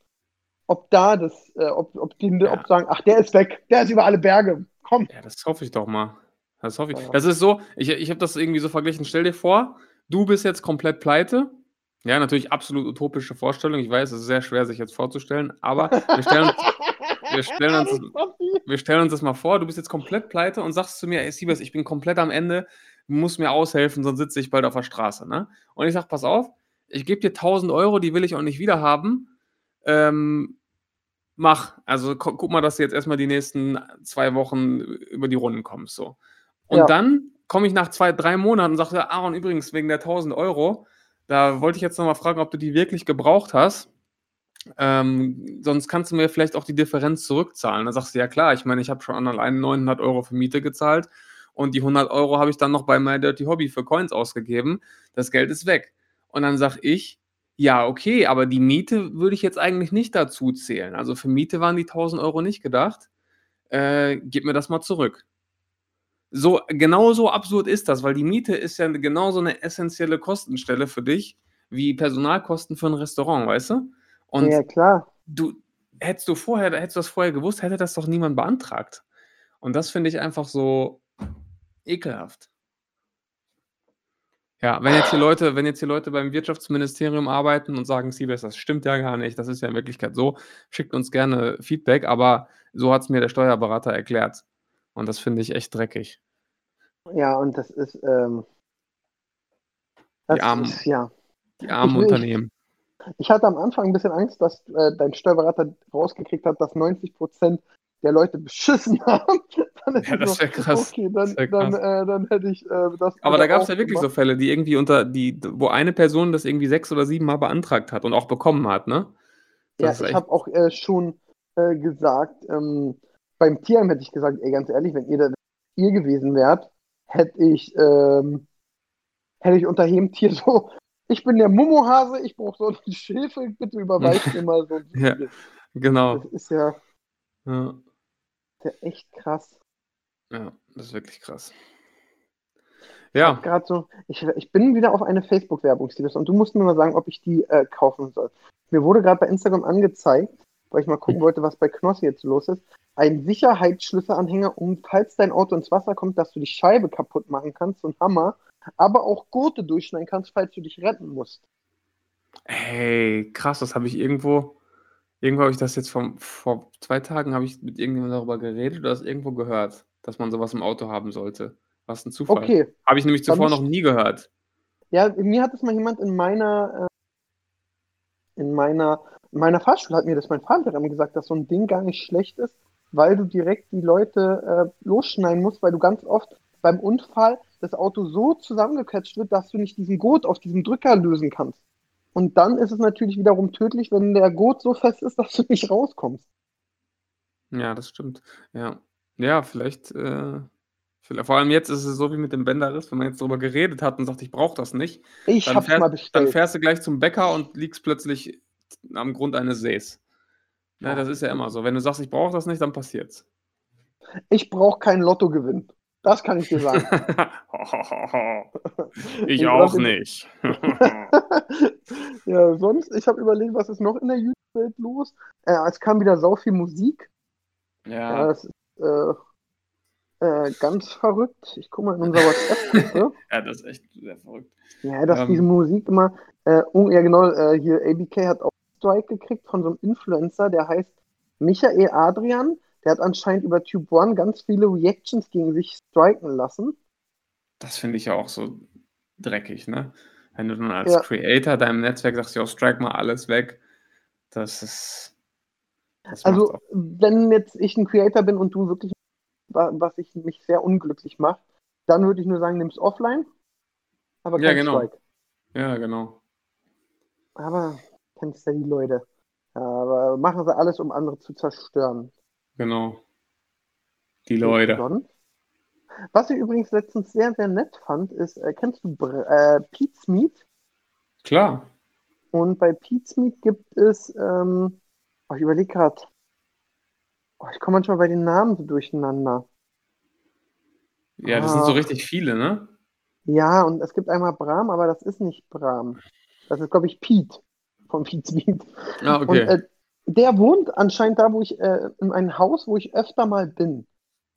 ob da das, äh, ob, ob die Ja. ob sagen, ach, der ist weg, der ist über alle Berge. Komm. Ja, das hoffe ich doch mal. Das hoffe ich. Ja. Das ist so, ich, ich habe das irgendwie so verglichen. Stell dir vor, du bist jetzt komplett pleite. Ja, natürlich absolut utopische Vorstellung. Ich weiß, es ist sehr schwer, sich jetzt vorzustellen, aber wir stellen, wir stellen uns, wir stellen uns das mal vor, du bist jetzt komplett pleite und sagst zu mir, ey Siebes, ich bin komplett am Ende, du musst mir aushelfen, sonst sitze ich bald auf der Straße. Ne? Und ich sag, pass auf, ich gebe dir 1000 Euro, die will ich auch nicht wieder haben. Ähm, mach. Also gu guck mal, dass du jetzt erstmal die nächsten zwei Wochen über die Runden kommst. So. Und Ja. dann komme ich nach zwei, drei Monaten und sage, Aaron, übrigens, wegen der 1000 Euro, da wollte ich jetzt nochmal fragen, ob du die wirklich gebraucht hast. Ähm, sonst kannst du mir vielleicht auch die Differenz zurückzahlen. Dann sagst du, ja klar, ich meine, ich habe schon allein 900 Euro für Miete gezahlt und die 100 Euro habe ich dann noch bei My Dirty Hobby für Coins ausgegeben. Das Geld ist weg. Und dann sage ich, ja, okay, aber die Miete würde ich jetzt eigentlich nicht dazu zählen. Also für Miete waren die 1000 Euro nicht gedacht. Äh, gib mir das mal zurück. So, genauso absurd ist das, weil die Miete ist ja genauso eine essentielle Kostenstelle für dich wie Personalkosten für ein Restaurant, weißt du? Und ja, klar. du hättest du vorher, hättest du das vorher gewusst, hätte das doch niemand beantragt. Und das finde ich einfach so ekelhaft. Ja, wenn jetzt hier Leute, wenn jetzt hier Leute beim Wirtschaftsministerium arbeiten und sagen, Siebes, das stimmt ja gar nicht, das ist ja in Wirklichkeit so, schickt uns gerne Feedback, aber so hat es mir der Steuerberater erklärt. Und das finde ich echt dreckig. Ja, und das ist, ähm, das Die Armen. ist, ja. Die armen Ich Unternehmen. Ich hatte am Anfang ein bisschen Angst, dass äh, dein Steuerberater rausgekriegt hat, dass 90 Prozent der Leute beschissen haben. Dann Ja, das so, wär krass. Okay, dann, Das wär dann, krass. äh, dann hätte ich äh, das. Aber da gab es ja wirklich so gemacht. Fälle, die irgendwie unter, die, wo eine Person das irgendwie sechs oder sieben Mal beantragt hat und auch bekommen hat, ne? Ja, Das ist ich habe auch äh, schon äh, gesagt, ähm, beim Tierheim hätte ich gesagt, ey, ganz ehrlich, wenn ihr da ihr gewesen wärt, hätte ich, ähm, hätte ich unter jedem Tier so, ich bin der Mummohase, ich brauche so eine Schilfe, bitte überweist mir mal so ein Ja. Genau. Das ist ja, Ja, ist ja echt krass. Ja, das ist wirklich krass. Ja, Gerade so, ich, ich bin wieder auf eine Facebook-Werbung, Stevens, und du musst mir mal sagen, ob ich die äh, kaufen soll. Mir wurde gerade bei Instagram angezeigt, weil ich mal gucken wollte, was bei Knossi jetzt los ist, ein Sicherheitsschlüsselanhänger, um, falls dein Auto ins Wasser kommt, dass du die Scheibe kaputt machen kannst, so ein Hammer, aber auch Gurte durchschneiden kannst, falls du dich retten musst. hey, krass, das habe ich irgendwo, irgendwo habe ich das jetzt vom, vor zwei Tagen habe ich mit irgendjemandem darüber geredet oder das irgendwo gehört, dass man sowas im Auto haben sollte. Was ein Zufall. Okay, Habe ich nämlich zuvor nicht- noch nie gehört. ja, mir hat es mal jemand in meiner, äh, in meiner, in meiner Fahrschule hat mir das mein Vater immer gesagt, dass so ein Ding gar nicht schlecht ist, weil du direkt die Leute äh, losschneiden musst, weil du ganz oft beim Unfall das Auto so zusammengequetscht wird, dass du nicht diesen Gurt auf diesem Drücker lösen kannst. Und dann ist es natürlich wiederum tödlich, wenn der Gurt so fest ist, dass du nicht rauskommst. Ja, das stimmt. Ja, ja, vielleicht, äh, vielleicht, vor allem jetzt ist es so wie mit dem Bänderriss, wenn man jetzt darüber geredet hat und sagt, ich brauche das nicht, Ich Dann hab's fährst- mal dann bestellt. fährst du gleich zum Bäcker und liegst plötzlich am Grund eines Sees. Ja, Ja. das ist ja immer so. Wenn du sagst, ich brauche das nicht, dann passiert's. Ich brauche keinen Lottogewinn. Das kann ich dir sagen. ich Ich auch nicht. ja, sonst, ich habe überlegt, was ist noch in der YouTube-Welt los? Äh, es kam wieder sau viel Musik. Ja, ja, das ist, äh, Äh, ganz verrückt. Ich gucke mal in unserer WhatsApp-Gruppe. ja, das ist echt sehr verrückt. Ja, dass Ähm. diese Musik immer. Äh, oh, ja, genau, äh, hier ABK hat auch Strike gekriegt von so einem Influencer, der heißt Michael Adrian. Der hat anscheinend über Tube One ganz viele Reactions gegen sich striken lassen. Das finde ich ja auch so dreckig, ne? Wenn du dann als Ja. Creator deinem Netzwerk sagst, ja, strike mal alles weg. Das ist. Das Also, wenn jetzt ich ein Creator bin und du wirklich, wa- was ich mich sehr unglücklich macht, dann würde ich nur sagen, nimm's offline. Aber Ja, kein genau. Strike. Ja, genau. Aber kennst ja die Leute. Ja, aber machen sie alles, um andere zu zerstören. Genau. Die Leute. Sonst? Was ich übrigens letztens sehr, sehr nett fand, ist, äh, kennst du Br äh, Pete's Meat? Klar. Und bei Pete's Meat gibt es, ähm, oh, ich überlege gerade, oh, ich komme manchmal bei den Namen so durcheinander. Ja, das sind so Ah. richtig viele, ne? Ja, und es gibt einmal Bram, aber das ist nicht Bram. Das ist, glaube ich, Pete von Pete's Meat. Ah, Und okay. äh, der wohnt anscheinend da, wo ich, äh, in einem Haus, wo ich öfter mal bin.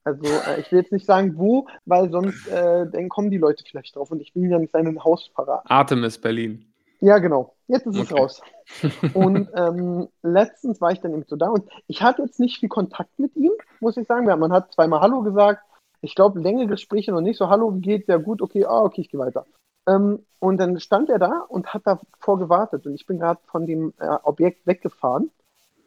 Also äh, ich will jetzt nicht sagen, wo, weil sonst äh, dann kommen die Leute vielleicht drauf und ich will ja nicht seinen Haus verraten. Artemis Berlin. Ja, genau. Jetzt ist es Okay. raus. Und ähm, letztens war ich dann eben so da und ich hatte jetzt nicht viel Kontakt mit ihm, muss ich sagen. Man hat zweimal Hallo gesagt. Ich glaube, längere Gespräche noch nicht so. Hallo, wie geht's? Ja, gut, okay, ah, okay, ich gehe weiter. Ähm, und dann stand er da und hat davor gewartet. Und ich bin gerade von dem äh, Objekt weggefahren.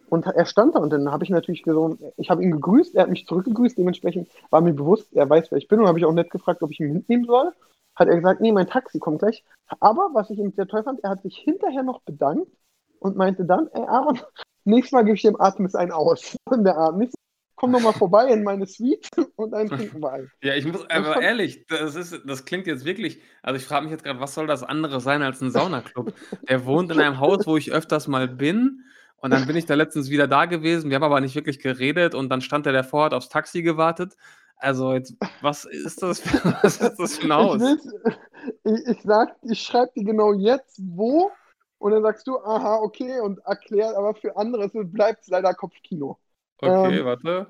Und er stand da und dann habe ich natürlich so, ich habe ihn gegrüßt, er hat mich zurückgegrüßt, dementsprechend war mir bewusst, er weiß, wer ich bin und habe ich auch nett gefragt, ob ich ihn mitnehmen soll. Hat er gesagt, nee, mein Taxi kommt gleich. Aber was ich ihm sehr toll fand, er hat sich hinterher noch bedankt und meinte dann, ey Aaron, nächstes Mal gebe ich dem Artemis einen aus. Und der Artemis, komm doch mal vorbei in meine Suite und dann trinken wir ein. Ja, ich muss, aber ehrlich, das ist, das klingt jetzt wirklich, also ich frage mich jetzt gerade, was soll das andere sein als ein Saunaclub? Der wohnt in einem Haus, wo ich öfters mal bin und dann bin ich da letztens wieder da gewesen, wir haben aber nicht wirklich geredet und dann stand er davor, hat aufs Taxi gewartet. Also jetzt, was ist das für, was ist das für ein Haus? Ich, ich, ich sag, ich schreibe dir genau jetzt, wo, und dann sagst du, aha, okay, und erklärt, aber für andere bleibt es leider Kopfkino. Okay, ähm, warte.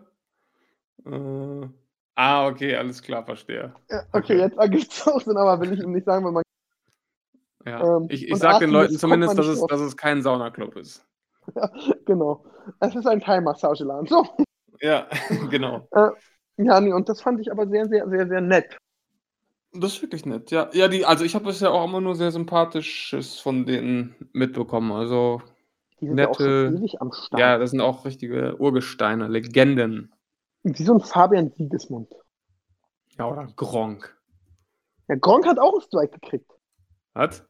Äh, ah, okay, alles klar, verstehe. Ja, okay, Okay. jetzt ergibt es auch Sinn, aber will ich ihm nicht sagen, weil man Ja. Ähm, ich ich sage den Leuten zumindest, dass es, dass es kein Saunaclub ist. Genau. Es ist ein Thai-Massageladen. So. Ja, genau. Ja, nee, und das fand ich aber sehr, sehr, sehr, sehr nett. Das ist wirklich nett. Ja, ja die, also ich habe bisher auch immer nur sehr Sympathisches von denen mitbekommen. Also, Die sind ja auch schon Nette- ewig am Start. ja, das sind auch richtige Urgesteine, Legenden. Wie so ein Fabian Siegesmund. Ja, oder Gronk. Ja, Gronk hat auch einen Strike gekriegt. Was?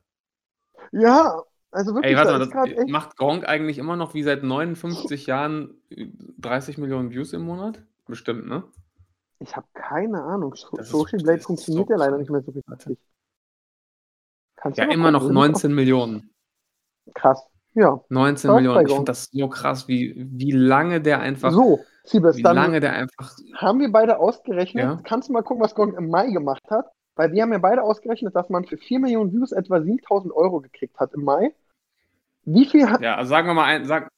Ja, also wirklich, Ey, warte da mal, das, macht Gronk eigentlich immer noch wie seit 59 Jahren 30 Millionen Views im Monat? Bestimmt, ne? Ich habe keine Ahnung. Social Blade funktioniert ja leider nicht mehr so richtig. Kannst Ja, immer noch gucken? 19 Millionen. Krass. Ja. 19 Krass, Millionen. Ich finde das so krass, wie, wie lange der einfach, So, Siebes, wie lange der einfach, haben wir beide ausgerechnet. Ja. Kannst du mal gucken, was Gronk im Mai gemacht hat? Weil wir haben ja beide ausgerechnet, dass man für 4 Millionen Views etwa 7000 Euro gekriegt hat im Mai. Wie viel hat. ja, also sagen wir mal, ein, sag,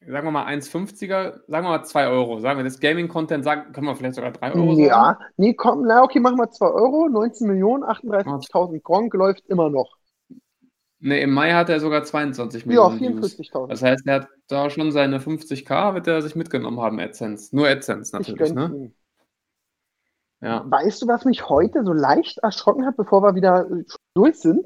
sagen wir mal 1,50er, sagen wir mal 2 Euro. Sagen wir das Gaming-Content, sagen, können wir vielleicht sogar 3 Euro sagen? Ja, nee, komm, na okay, machen wir 2 Euro, 19 Millionen, 38.000 Gronk läuft immer noch. Ne, im Mai hat er sogar 22 Ja, Millionen Views. 44.000. Das heißt, er hat da schon seine 50k, wird er sich mitgenommen haben, AdSense. Nur AdSense Ich natürlich, ne? ihm. Ja. Weißt du, was mich heute so leicht erschrocken hat, bevor wir wieder äh, durch sind?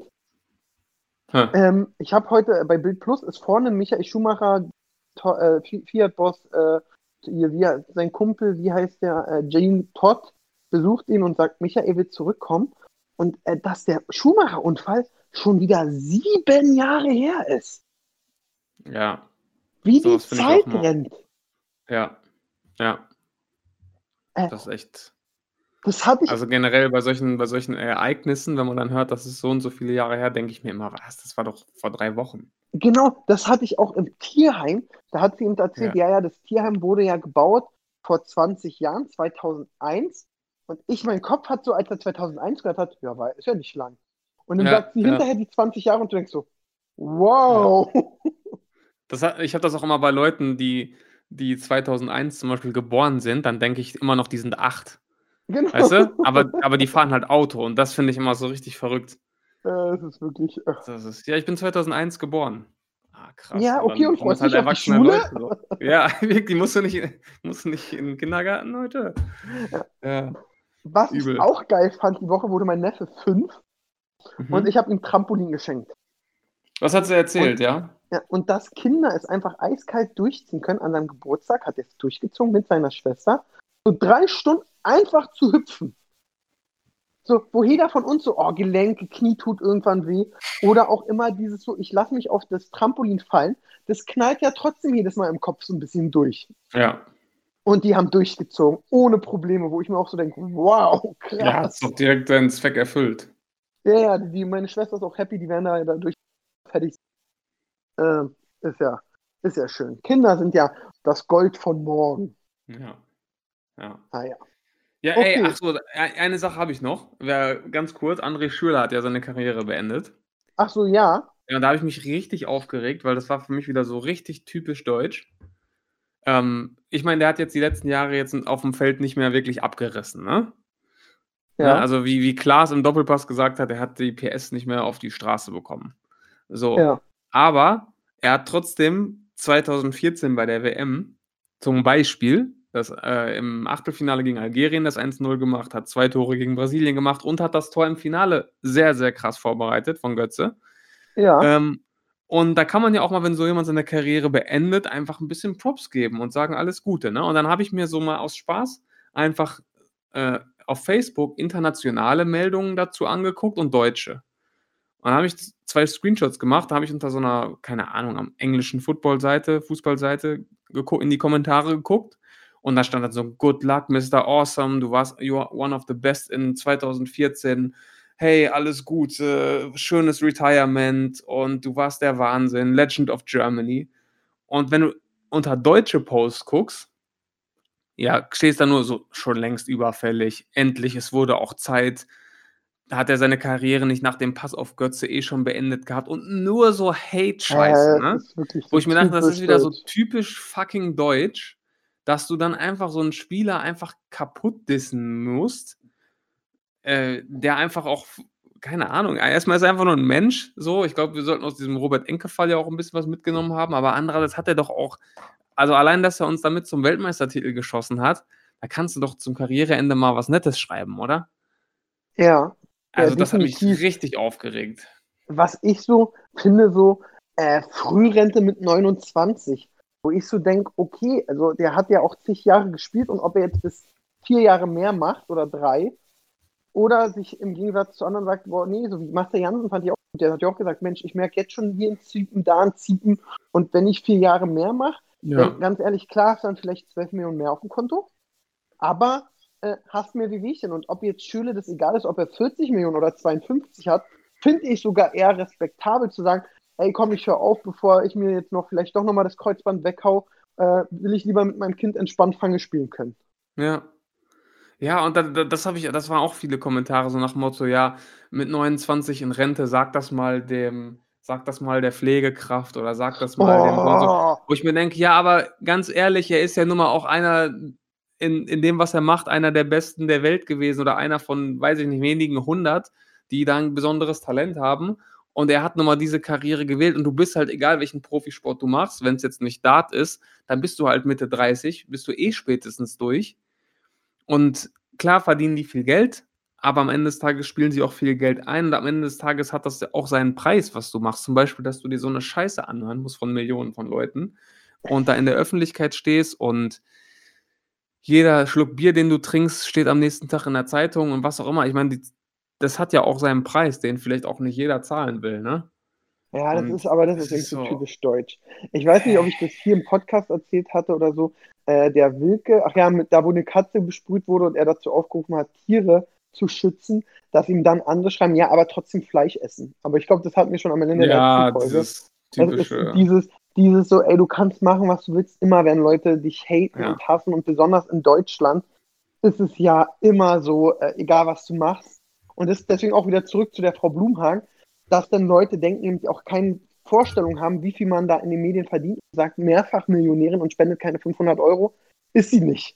Hm. Ähm, ich habe heute äh, bei Bild Plus ist vorne Michael Schumacher, äh, Fi- Fiat-Boss, äh, wie, sein Kumpel, wie heißt der, äh, Jane Todd, besucht ihn und sagt, Michael will zurückkommen. Und äh, dass der Schumacher-Unfall schon wieder sieben Jahre her ist. Ja, Wie die find ich Zeit rennt. ja, ja. Äh, Das ist echt. das hatte ich Also generell bei solchen, bei solchen Ereignissen, wenn man dann hört, das ist so und so viele Jahre her, denke ich mir immer, was, das war doch vor drei Wochen. Genau, das hatte ich auch im Tierheim. Da hat sie ihm erzählt, ja. ja, das Tierheim wurde ja gebaut vor 20 Jahren, 2001. Und ich, mein Kopf hat so, als er 2001 gehört hat, ja, war, ist ja nicht lang. Und dann Ja, sagt sie ja. hinterher die 20 Jahre und du denkst so, wow. Das hat, ich habe das auch immer bei Leuten, die, die 2001 zum Beispiel geboren sind, dann denke ich immer noch, die sind acht. Genau. Weißt du? Aber, aber die fahren halt Auto und das finde ich immer so richtig verrückt. Äh, es ist wirklich. Das ist, ja, ich bin 2001 geboren. Ah, krass. Ja, Und okay, dann und jetzt dich auf die erwachsene? Leute so. Ja, wirklich, musst du nicht, musst du nicht in den Kindergarten heute? Ja. Was Übel. ich auch geil fand, die Woche wurde mein Neffe fünf Mhm. und ich habe ihm Trampolin geschenkt. Was hat sie erzählt, ja? Ja, und dass Kinder es einfach eiskalt durchziehen können an seinem Geburtstag, hat er es durchgezogen mit seiner Schwester, so drei Stunden einfach zu hüpfen. So, wo jeder von uns so, oh, Gelenke, Knie tut irgendwann weh. Oder auch immer dieses so, ich lasse mich auf das Trampolin fallen. Das knallt ja trotzdem jedes Mal im Kopf so ein bisschen durch. Ja. Und die haben durchgezogen, ohne Probleme, wo ich mir auch so denke, wow, Ja, hat krass. doch direkt seinen Zweck erfüllt. Ja, ja, die, meine Schwester ist auch happy, die werden da dadurch fertig. Ähm, ist ja, ist ja schön. Kinder sind ja das Gold von morgen. Ja. Ja. Ah ja. Okay. ey, ach so, eine Sache habe ich noch. Ganz kurz, André Schürrle hat ja seine Karriere beendet. Ach so, ja. Ja, da habe ich mich richtig aufgeregt, weil das war für mich wieder so richtig typisch deutsch. Ähm, ich meine, der hat jetzt die letzten Jahre jetzt auf dem Feld nicht mehr wirklich abgerissen, ne? Ja. Ja, also wie, wie Klaas im Doppelpass gesagt hat, er hat die PS nicht mehr auf die Straße bekommen. So. ja. Aber er hat trotzdem 2014 bei der WM zum Beispiel das, äh, im Achtelfinale gegen Algerien das 1-0 gemacht, hat zwei Tore gegen Brasilien gemacht und hat das Tor im Finale sehr, sehr krass vorbereitet von Götze. Ja. Ähm, und da kann man ja auch mal, wenn so jemand seine Karriere beendet, einfach ein bisschen Props geben und sagen, alles Gute. Ne? Und dann habe ich mir so mal aus Spaß einfach äh, auf Facebook internationale Meldungen dazu angeguckt und deutsche. Und dann habe ich zwei Screenshots gemacht, da habe ich unter so einer, keine Ahnung, am englischen Football-Seite, Fußballseite in die Kommentare geguckt. Und da stand dann so, good luck, Mr. Awesome, du warst, you are one of the best in 2014 hey, alles gut, äh, schönes Retirement und du warst der Wahnsinn, Legend of Germany. Und wenn du unter deutsche Posts guckst, ja, stehst da nur so, schon längst überfällig, endlich, es wurde auch Zeit. Da hat er seine Karriere nicht nach dem Pass auf Götze eh schon beendet gehabt und nur so Hate-Scheiße, Äh, ne? Wo ich mir dachte, das ist wieder so typisch fucking deutsch, dass du dann einfach so einen Spieler einfach kaputt dissen musst, äh, der einfach auch, keine Ahnung, erstmal ist er einfach nur ein Mensch, so, ich glaube, wir sollten aus diesem Robert-Enke-Fall ja auch ein bisschen was mitgenommen haben, aber andererseits hat er doch auch, also allein, dass er uns damit zum Weltmeistertitel geschossen hat, da kannst du doch zum Karriereende mal was Nettes schreiben, oder? Ja. Also das hat mich richtig aufgeregt. Was ich so finde, so äh, Frührente mit 29, wo ich so denke, okay, also der hat ja auch zig Jahre gespielt und ob er jetzt bis vier Jahre mehr macht oder drei, oder sich im Gegensatz zu anderen sagt, boah, nee, so wie Master Jansen fand ich auch, gut. der hat ja auch gesagt, Mensch, ich merke jetzt schon hier ein Ziepen, da ein Ziepen. Und wenn ich vier Jahre mehr mache, dann ganz ehrlich, klar ist dann vielleicht 12 Millionen mehr auf dem Konto, aber äh, hast mehr wie Wehchen und ob jetzt Schüle das egal ist, ob er 40 Millionen oder 52 hat, finde ich sogar eher respektabel zu sagen, ey, komm, ich hör auf, bevor ich mir jetzt noch vielleicht doch nochmal das Kreuzband weghau, äh, will ich lieber mit meinem Kind entspannt Fange spielen können. Ja. Ja, und da, da, das habe ich, das waren auch viele Kommentare, so nach Motto, ja, mit 29 in Rente, sag das mal dem, sag das mal der Pflegekraft oder sag das mal dem so. Oh, Wo ich mir denke, ja, aber ganz ehrlich, er ist ja nun mal auch einer in, in dem, was er macht, einer der Besten der Welt gewesen oder einer von, weiß ich nicht, wenigen hundert, die da ein besonderes Talent haben. Und er hat nun mal diese Karriere gewählt und du bist halt, egal welchen Profisport du machst, wenn es jetzt nicht Dart ist, dann bist du halt Mitte 30, bist du eh spätestens durch. Und klar verdienen die viel Geld, aber am Ende des Tages spielen sie auch viel Geld ein und am Ende des Tages hat das auch seinen Preis, was du machst. Zum Beispiel, dass du dir so eine Scheiße anhören musst von Millionen von Leuten und da in der Öffentlichkeit stehst und jeder Schluck Bier, den du trinkst, steht am nächsten Tag in der Zeitung und was auch immer. Ich meine, die, das hat ja auch seinen Preis, den vielleicht auch nicht jeder zahlen will, ne? Ja, das Und ist aber das ist irgendwie so typisch deutsch. Ich weiß nicht, ob ich das hier im Podcast erzählt hatte oder so. Äh, der Wilke, ach ja, mit, da wo eine Katze besprüht wurde und er dazu aufgerufen hat, Tiere zu schützen, dass ihm dann andere schreiben, ja, aber trotzdem Fleisch essen. Aber ich glaube, das hatten wir schon am Ende Ja, der letzten Folge. dieses Das ist dieses, dieses so, ey, du kannst machen, was du willst. Immer werden Leute dich haten Ja. und hassen und besonders in Deutschland ist es ja immer so, äh, egal was du machst. Und das ist deswegen auch wieder zurück zu der Frau Blumhagen, dass dann Leute denken, die auch keine Vorstellung haben, wie viel man da in den Medien verdient. Sagt mehrfach Millionärin und spendet keine 500 Euro. Ist sie nicht.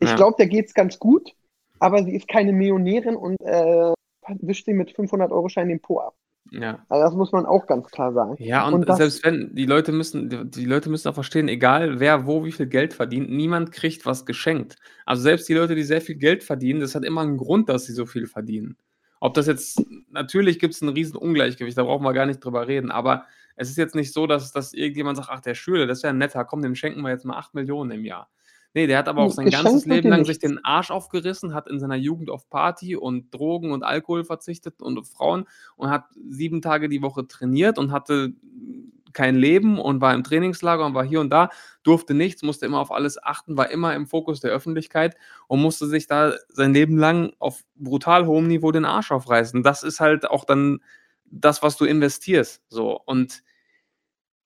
Ich Ja. glaube, der geht's ganz gut. aber sie ist keine Millionärin und äh, wischt sie mit 500 Euro Schein den Po ab. Ja. Also das muss man auch ganz klar sagen. Ja, und, Und das- selbst wenn, die Leute müssen, die- Leute müssen auch verstehen, egal wer wo wie viel Geld verdient, niemand kriegt was geschenkt. Also selbst die Leute, die sehr viel Geld verdienen, das hat immer einen Grund, dass sie so viel verdienen. Ob das jetzt, natürlich gibt es ein riesen Ungleichgewicht, da brauchen wir gar nicht drüber reden, aber es ist jetzt nicht so, dass, dass irgendjemand sagt, ach, der Schüler, das ja ein netter, komm, dem schenken wir jetzt mal 8 Millionen im Jahr. Nee, der hat aber auch sein Geschenkt ganzes Leben lang sich den Arsch aufgerissen, hat in seiner Jugend auf Party und Drogen und Alkohol verzichtet und auf Frauen und hat sieben Tage die Woche trainiert und hatte kein Leben und war im Trainingslager und war hier und da, durfte nichts, musste immer auf alles achten, war immer im Fokus der Öffentlichkeit und musste sich da sein Leben lang auf brutal hohem Niveau den Arsch aufreißen. Das ist halt auch dann das, was du investierst. So und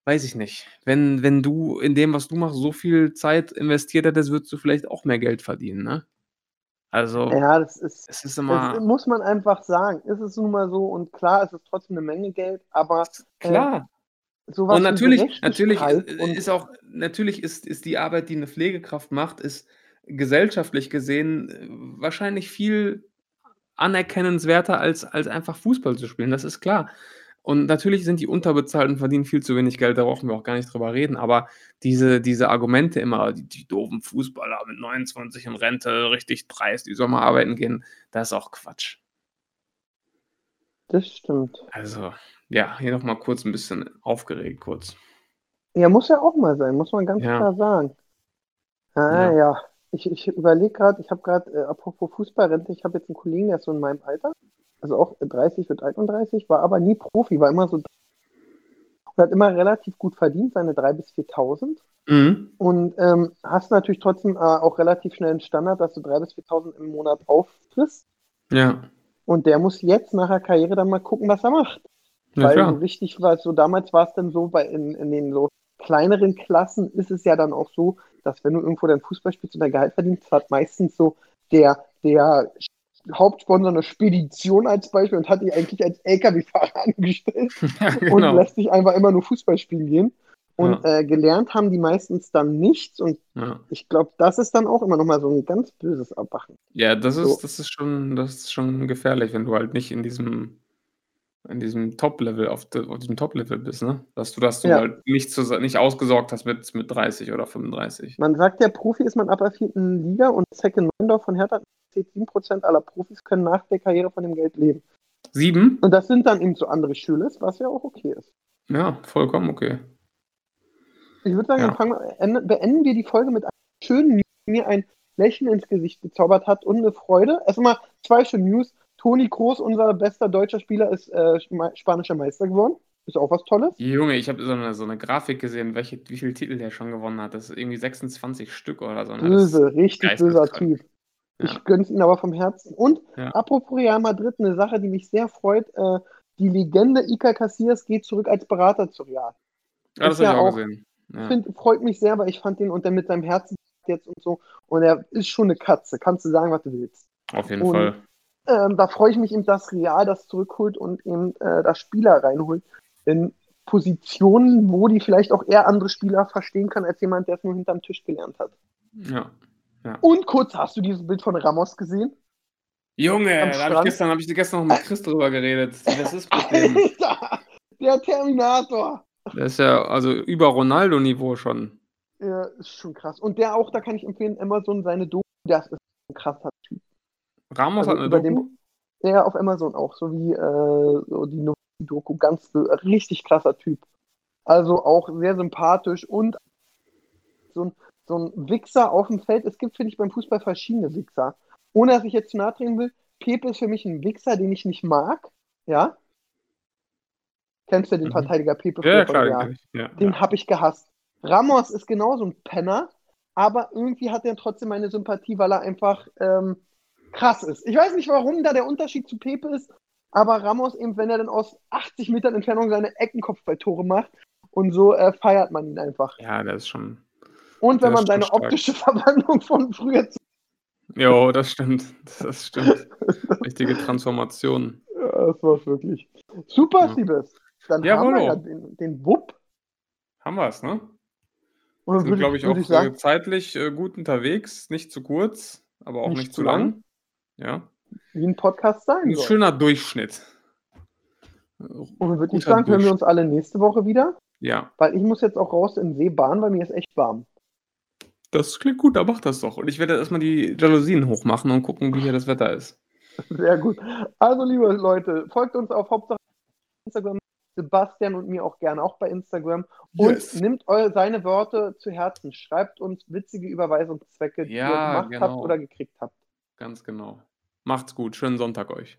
weiß ich nicht. Wenn, wenn du in dem, was du machst, so viel Zeit investiert hättest, würdest du vielleicht auch mehr Geld verdienen, ne? Also, Ja, das ist, es ist das immer muss man einfach sagen. Ist es nun mal so und klar, es ist trotzdem eine Menge Geld, aber klar. sowas Und natürlich, natürlich und ist auch, natürlich ist, ist die Arbeit, die eine Pflegekraft macht, ist gesellschaftlich gesehen äh, wahrscheinlich viel anerkennenswerter als, als einfach Fußball zu spielen. Das ist klar. Und natürlich sind die unterbezahlt und verdienen viel zu wenig Geld, da brauchen wir auch gar nicht drüber reden. Aber diese, diese Argumente immer, die, die doofen Fußballer mit 29 in Rente, richtig dreist, die soll mal arbeiten gehen, das ist auch Quatsch. das stimmt. Also, ja, hier nochmal kurz ein bisschen aufgeregt, kurz. Ja, muss ja auch mal sein, muss man ganz Ja. klar sagen. Ah, Ja. ja. Ich, ich überlege gerade, ich habe gerade, äh, apropos Fußballrente, ich habe jetzt einen Kollegen, der ist so in meinem Alter, also auch 30, wird 31, war aber nie Profi, war immer so und hat immer relativ gut verdient, seine 3.000 bis 4.000 Mhm. und ähm, hast natürlich trotzdem äh, auch relativ schnell einen Standard, dass du 3.000 bis 4.000 im Monat auffrisst Ja, und der muss jetzt nach der Karriere dann mal gucken, was er macht. ja Weil so klar. richtig war so, damals war es dann so, bei in, in den so kleineren Klassen ist es ja dann auch so, dass wenn du irgendwo dein Fußball spielst und dein Gehalt verdienst, hat meistens so der, der Hauptsponsor eine Spedition als Beispiel und hat dich eigentlich als LKW-Fahrer angestellt Ja, und genau. lässt dich einfach immer nur Fußball spielen gehen. Und äh, gelernt haben die meistens dann nichts und Ja. ich glaube, das ist dann auch immer nochmal so ein ganz böses Abwachen. Ja, das So. ist, das ist schon, das ist schon gefährlich, wenn du halt nicht in diesem, in diesem Top-Level, auf, de, auf diesem Top-Level bist, ne? Dass du, dass du Ja. halt nicht, zu, nicht ausgesorgt hast mit, mit 30 oder 35. Man sagt ja, Profi ist man ab der vierten Liga und Zecke Neundorf von Hertha erzählt, 7% aller Profis können nach der Karriere von dem Geld leben. Sieben? Und das sind dann eben so andere Schüler, was ja auch okay ist. Ja, vollkommen okay. Ich würde sagen, Ja. fangen beenden wir die Folge mit einem schönen mir ein Lächeln ins Gesicht gezaubert hat und eine Freude. Erstmal zwei schöne News. Toni Kroos, unser bester deutscher Spieler, ist äh, spanischer Meister geworden. Ist auch was Tolles. Junge, ich habe so eine, so eine Grafik gesehen, welche, wie viele Titel der schon gewonnen hat. Das ist irgendwie 26 Stück oder so. Böse, richtig böser. Typ. Ich Ja. gönn's ihm aber vom Herzen. Und Ja. apropos Real Madrid, eine Sache, die mich sehr freut. Äh, die Legende Iker Casillas geht zurück als Berater zu Real. Ja, das ist habe ja ich auch gesehen. Ja. Find, freut mich sehr, weil ich fand den und der mit seinem Herzen jetzt und so. Und er ist schon eine Katze. Kannst du sagen, was du willst. Auf jeden Und- Fall. Ähm, da freue ich mich eben, dass Real das zurückholt und eben äh, das Spieler reinholt in Positionen, wo die vielleicht auch eher andere Spieler verstehen kann, als jemand, der es nur hinterm Tisch gelernt hat. Ja. Und kurz, hast du dieses Bild von Ramos gesehen? Junge, Am da habe ich Strand. gestern, hab ich gestern noch mit Chris drüber geredet. Was ist dem? Alter, der Terminator. Der ist ja also über Ronaldo-Niveau schon. Ja, ist schon krass. Und der auch, da kann ich empfehlen, Amazon seine Doku, das ist ein krasser Typ. Ramos Also hat eine über Doku? den- Ja, auf Amazon auch, so wie äh, so die Doku, ganz bö- richtig krasser Typ. Also auch sehr sympathisch und so ein, so ein Wichser auf dem Feld. Es gibt, finde ich, beim Fußball verschiedene Wichser. Ohne dass ich jetzt zu nahe treten will, Pepe ist für mich ein Wichser, den ich nicht mag. Ja? Kennst du den Mhm. Verteidiger Pepe Ja, von klar. Ich. Ja, Den ja. habe ich gehasst. Ramos ist genauso ein Penner, aber irgendwie hat er trotzdem meine Sympathie, weil er einfach ähm, krass ist. Ich weiß nicht, warum da der Unterschied zu Pepe ist, aber Ramos eben, wenn er dann aus 80 Metern Entfernung seine Eckenkopfballtore macht und so äh, feiert man ihn einfach. ja, der ist schon. Und wenn man seine stark. optische Verwandlung von früher zu. Jo, das stimmt. Das stimmt. Richtige Transformation. Ja, das war wirklich. Super, Ja. Siebes. Dann Jawollo. haben wir ja den, den Wupp. Haben wir es, ne? Und dann Sind, glaube ich, auch ich sagen, äh, zeitlich äh, gut unterwegs. Nicht zu kurz, aber auch nicht, Nicht zu lang. lang. Ja. Wie ein Podcast sein Ein soll. schöner Durchschnitt. Und würde ich sagen, hören wir uns alle nächste Woche wieder, Ja, weil ich muss jetzt auch raus in den See baden, weil mir ist echt warm. Das klingt gut, da mach das doch. Und ich werde erstmal die Jalousien hochmachen und gucken, wie hier das Wetter ist. Sehr gut. Also, liebe Leute, folgt uns auf Hauptsache Instagram, Sebastian und mir auch gerne auch bei Instagram. Und Yes. nimmt eu seine Worte zu Herzen. Schreibt uns witzige Überweisungszwecke, die Ja, ihr gemacht habt genau. oder gekriegt habt. Ganz genau. Macht's gut. Schönen Sonntag euch.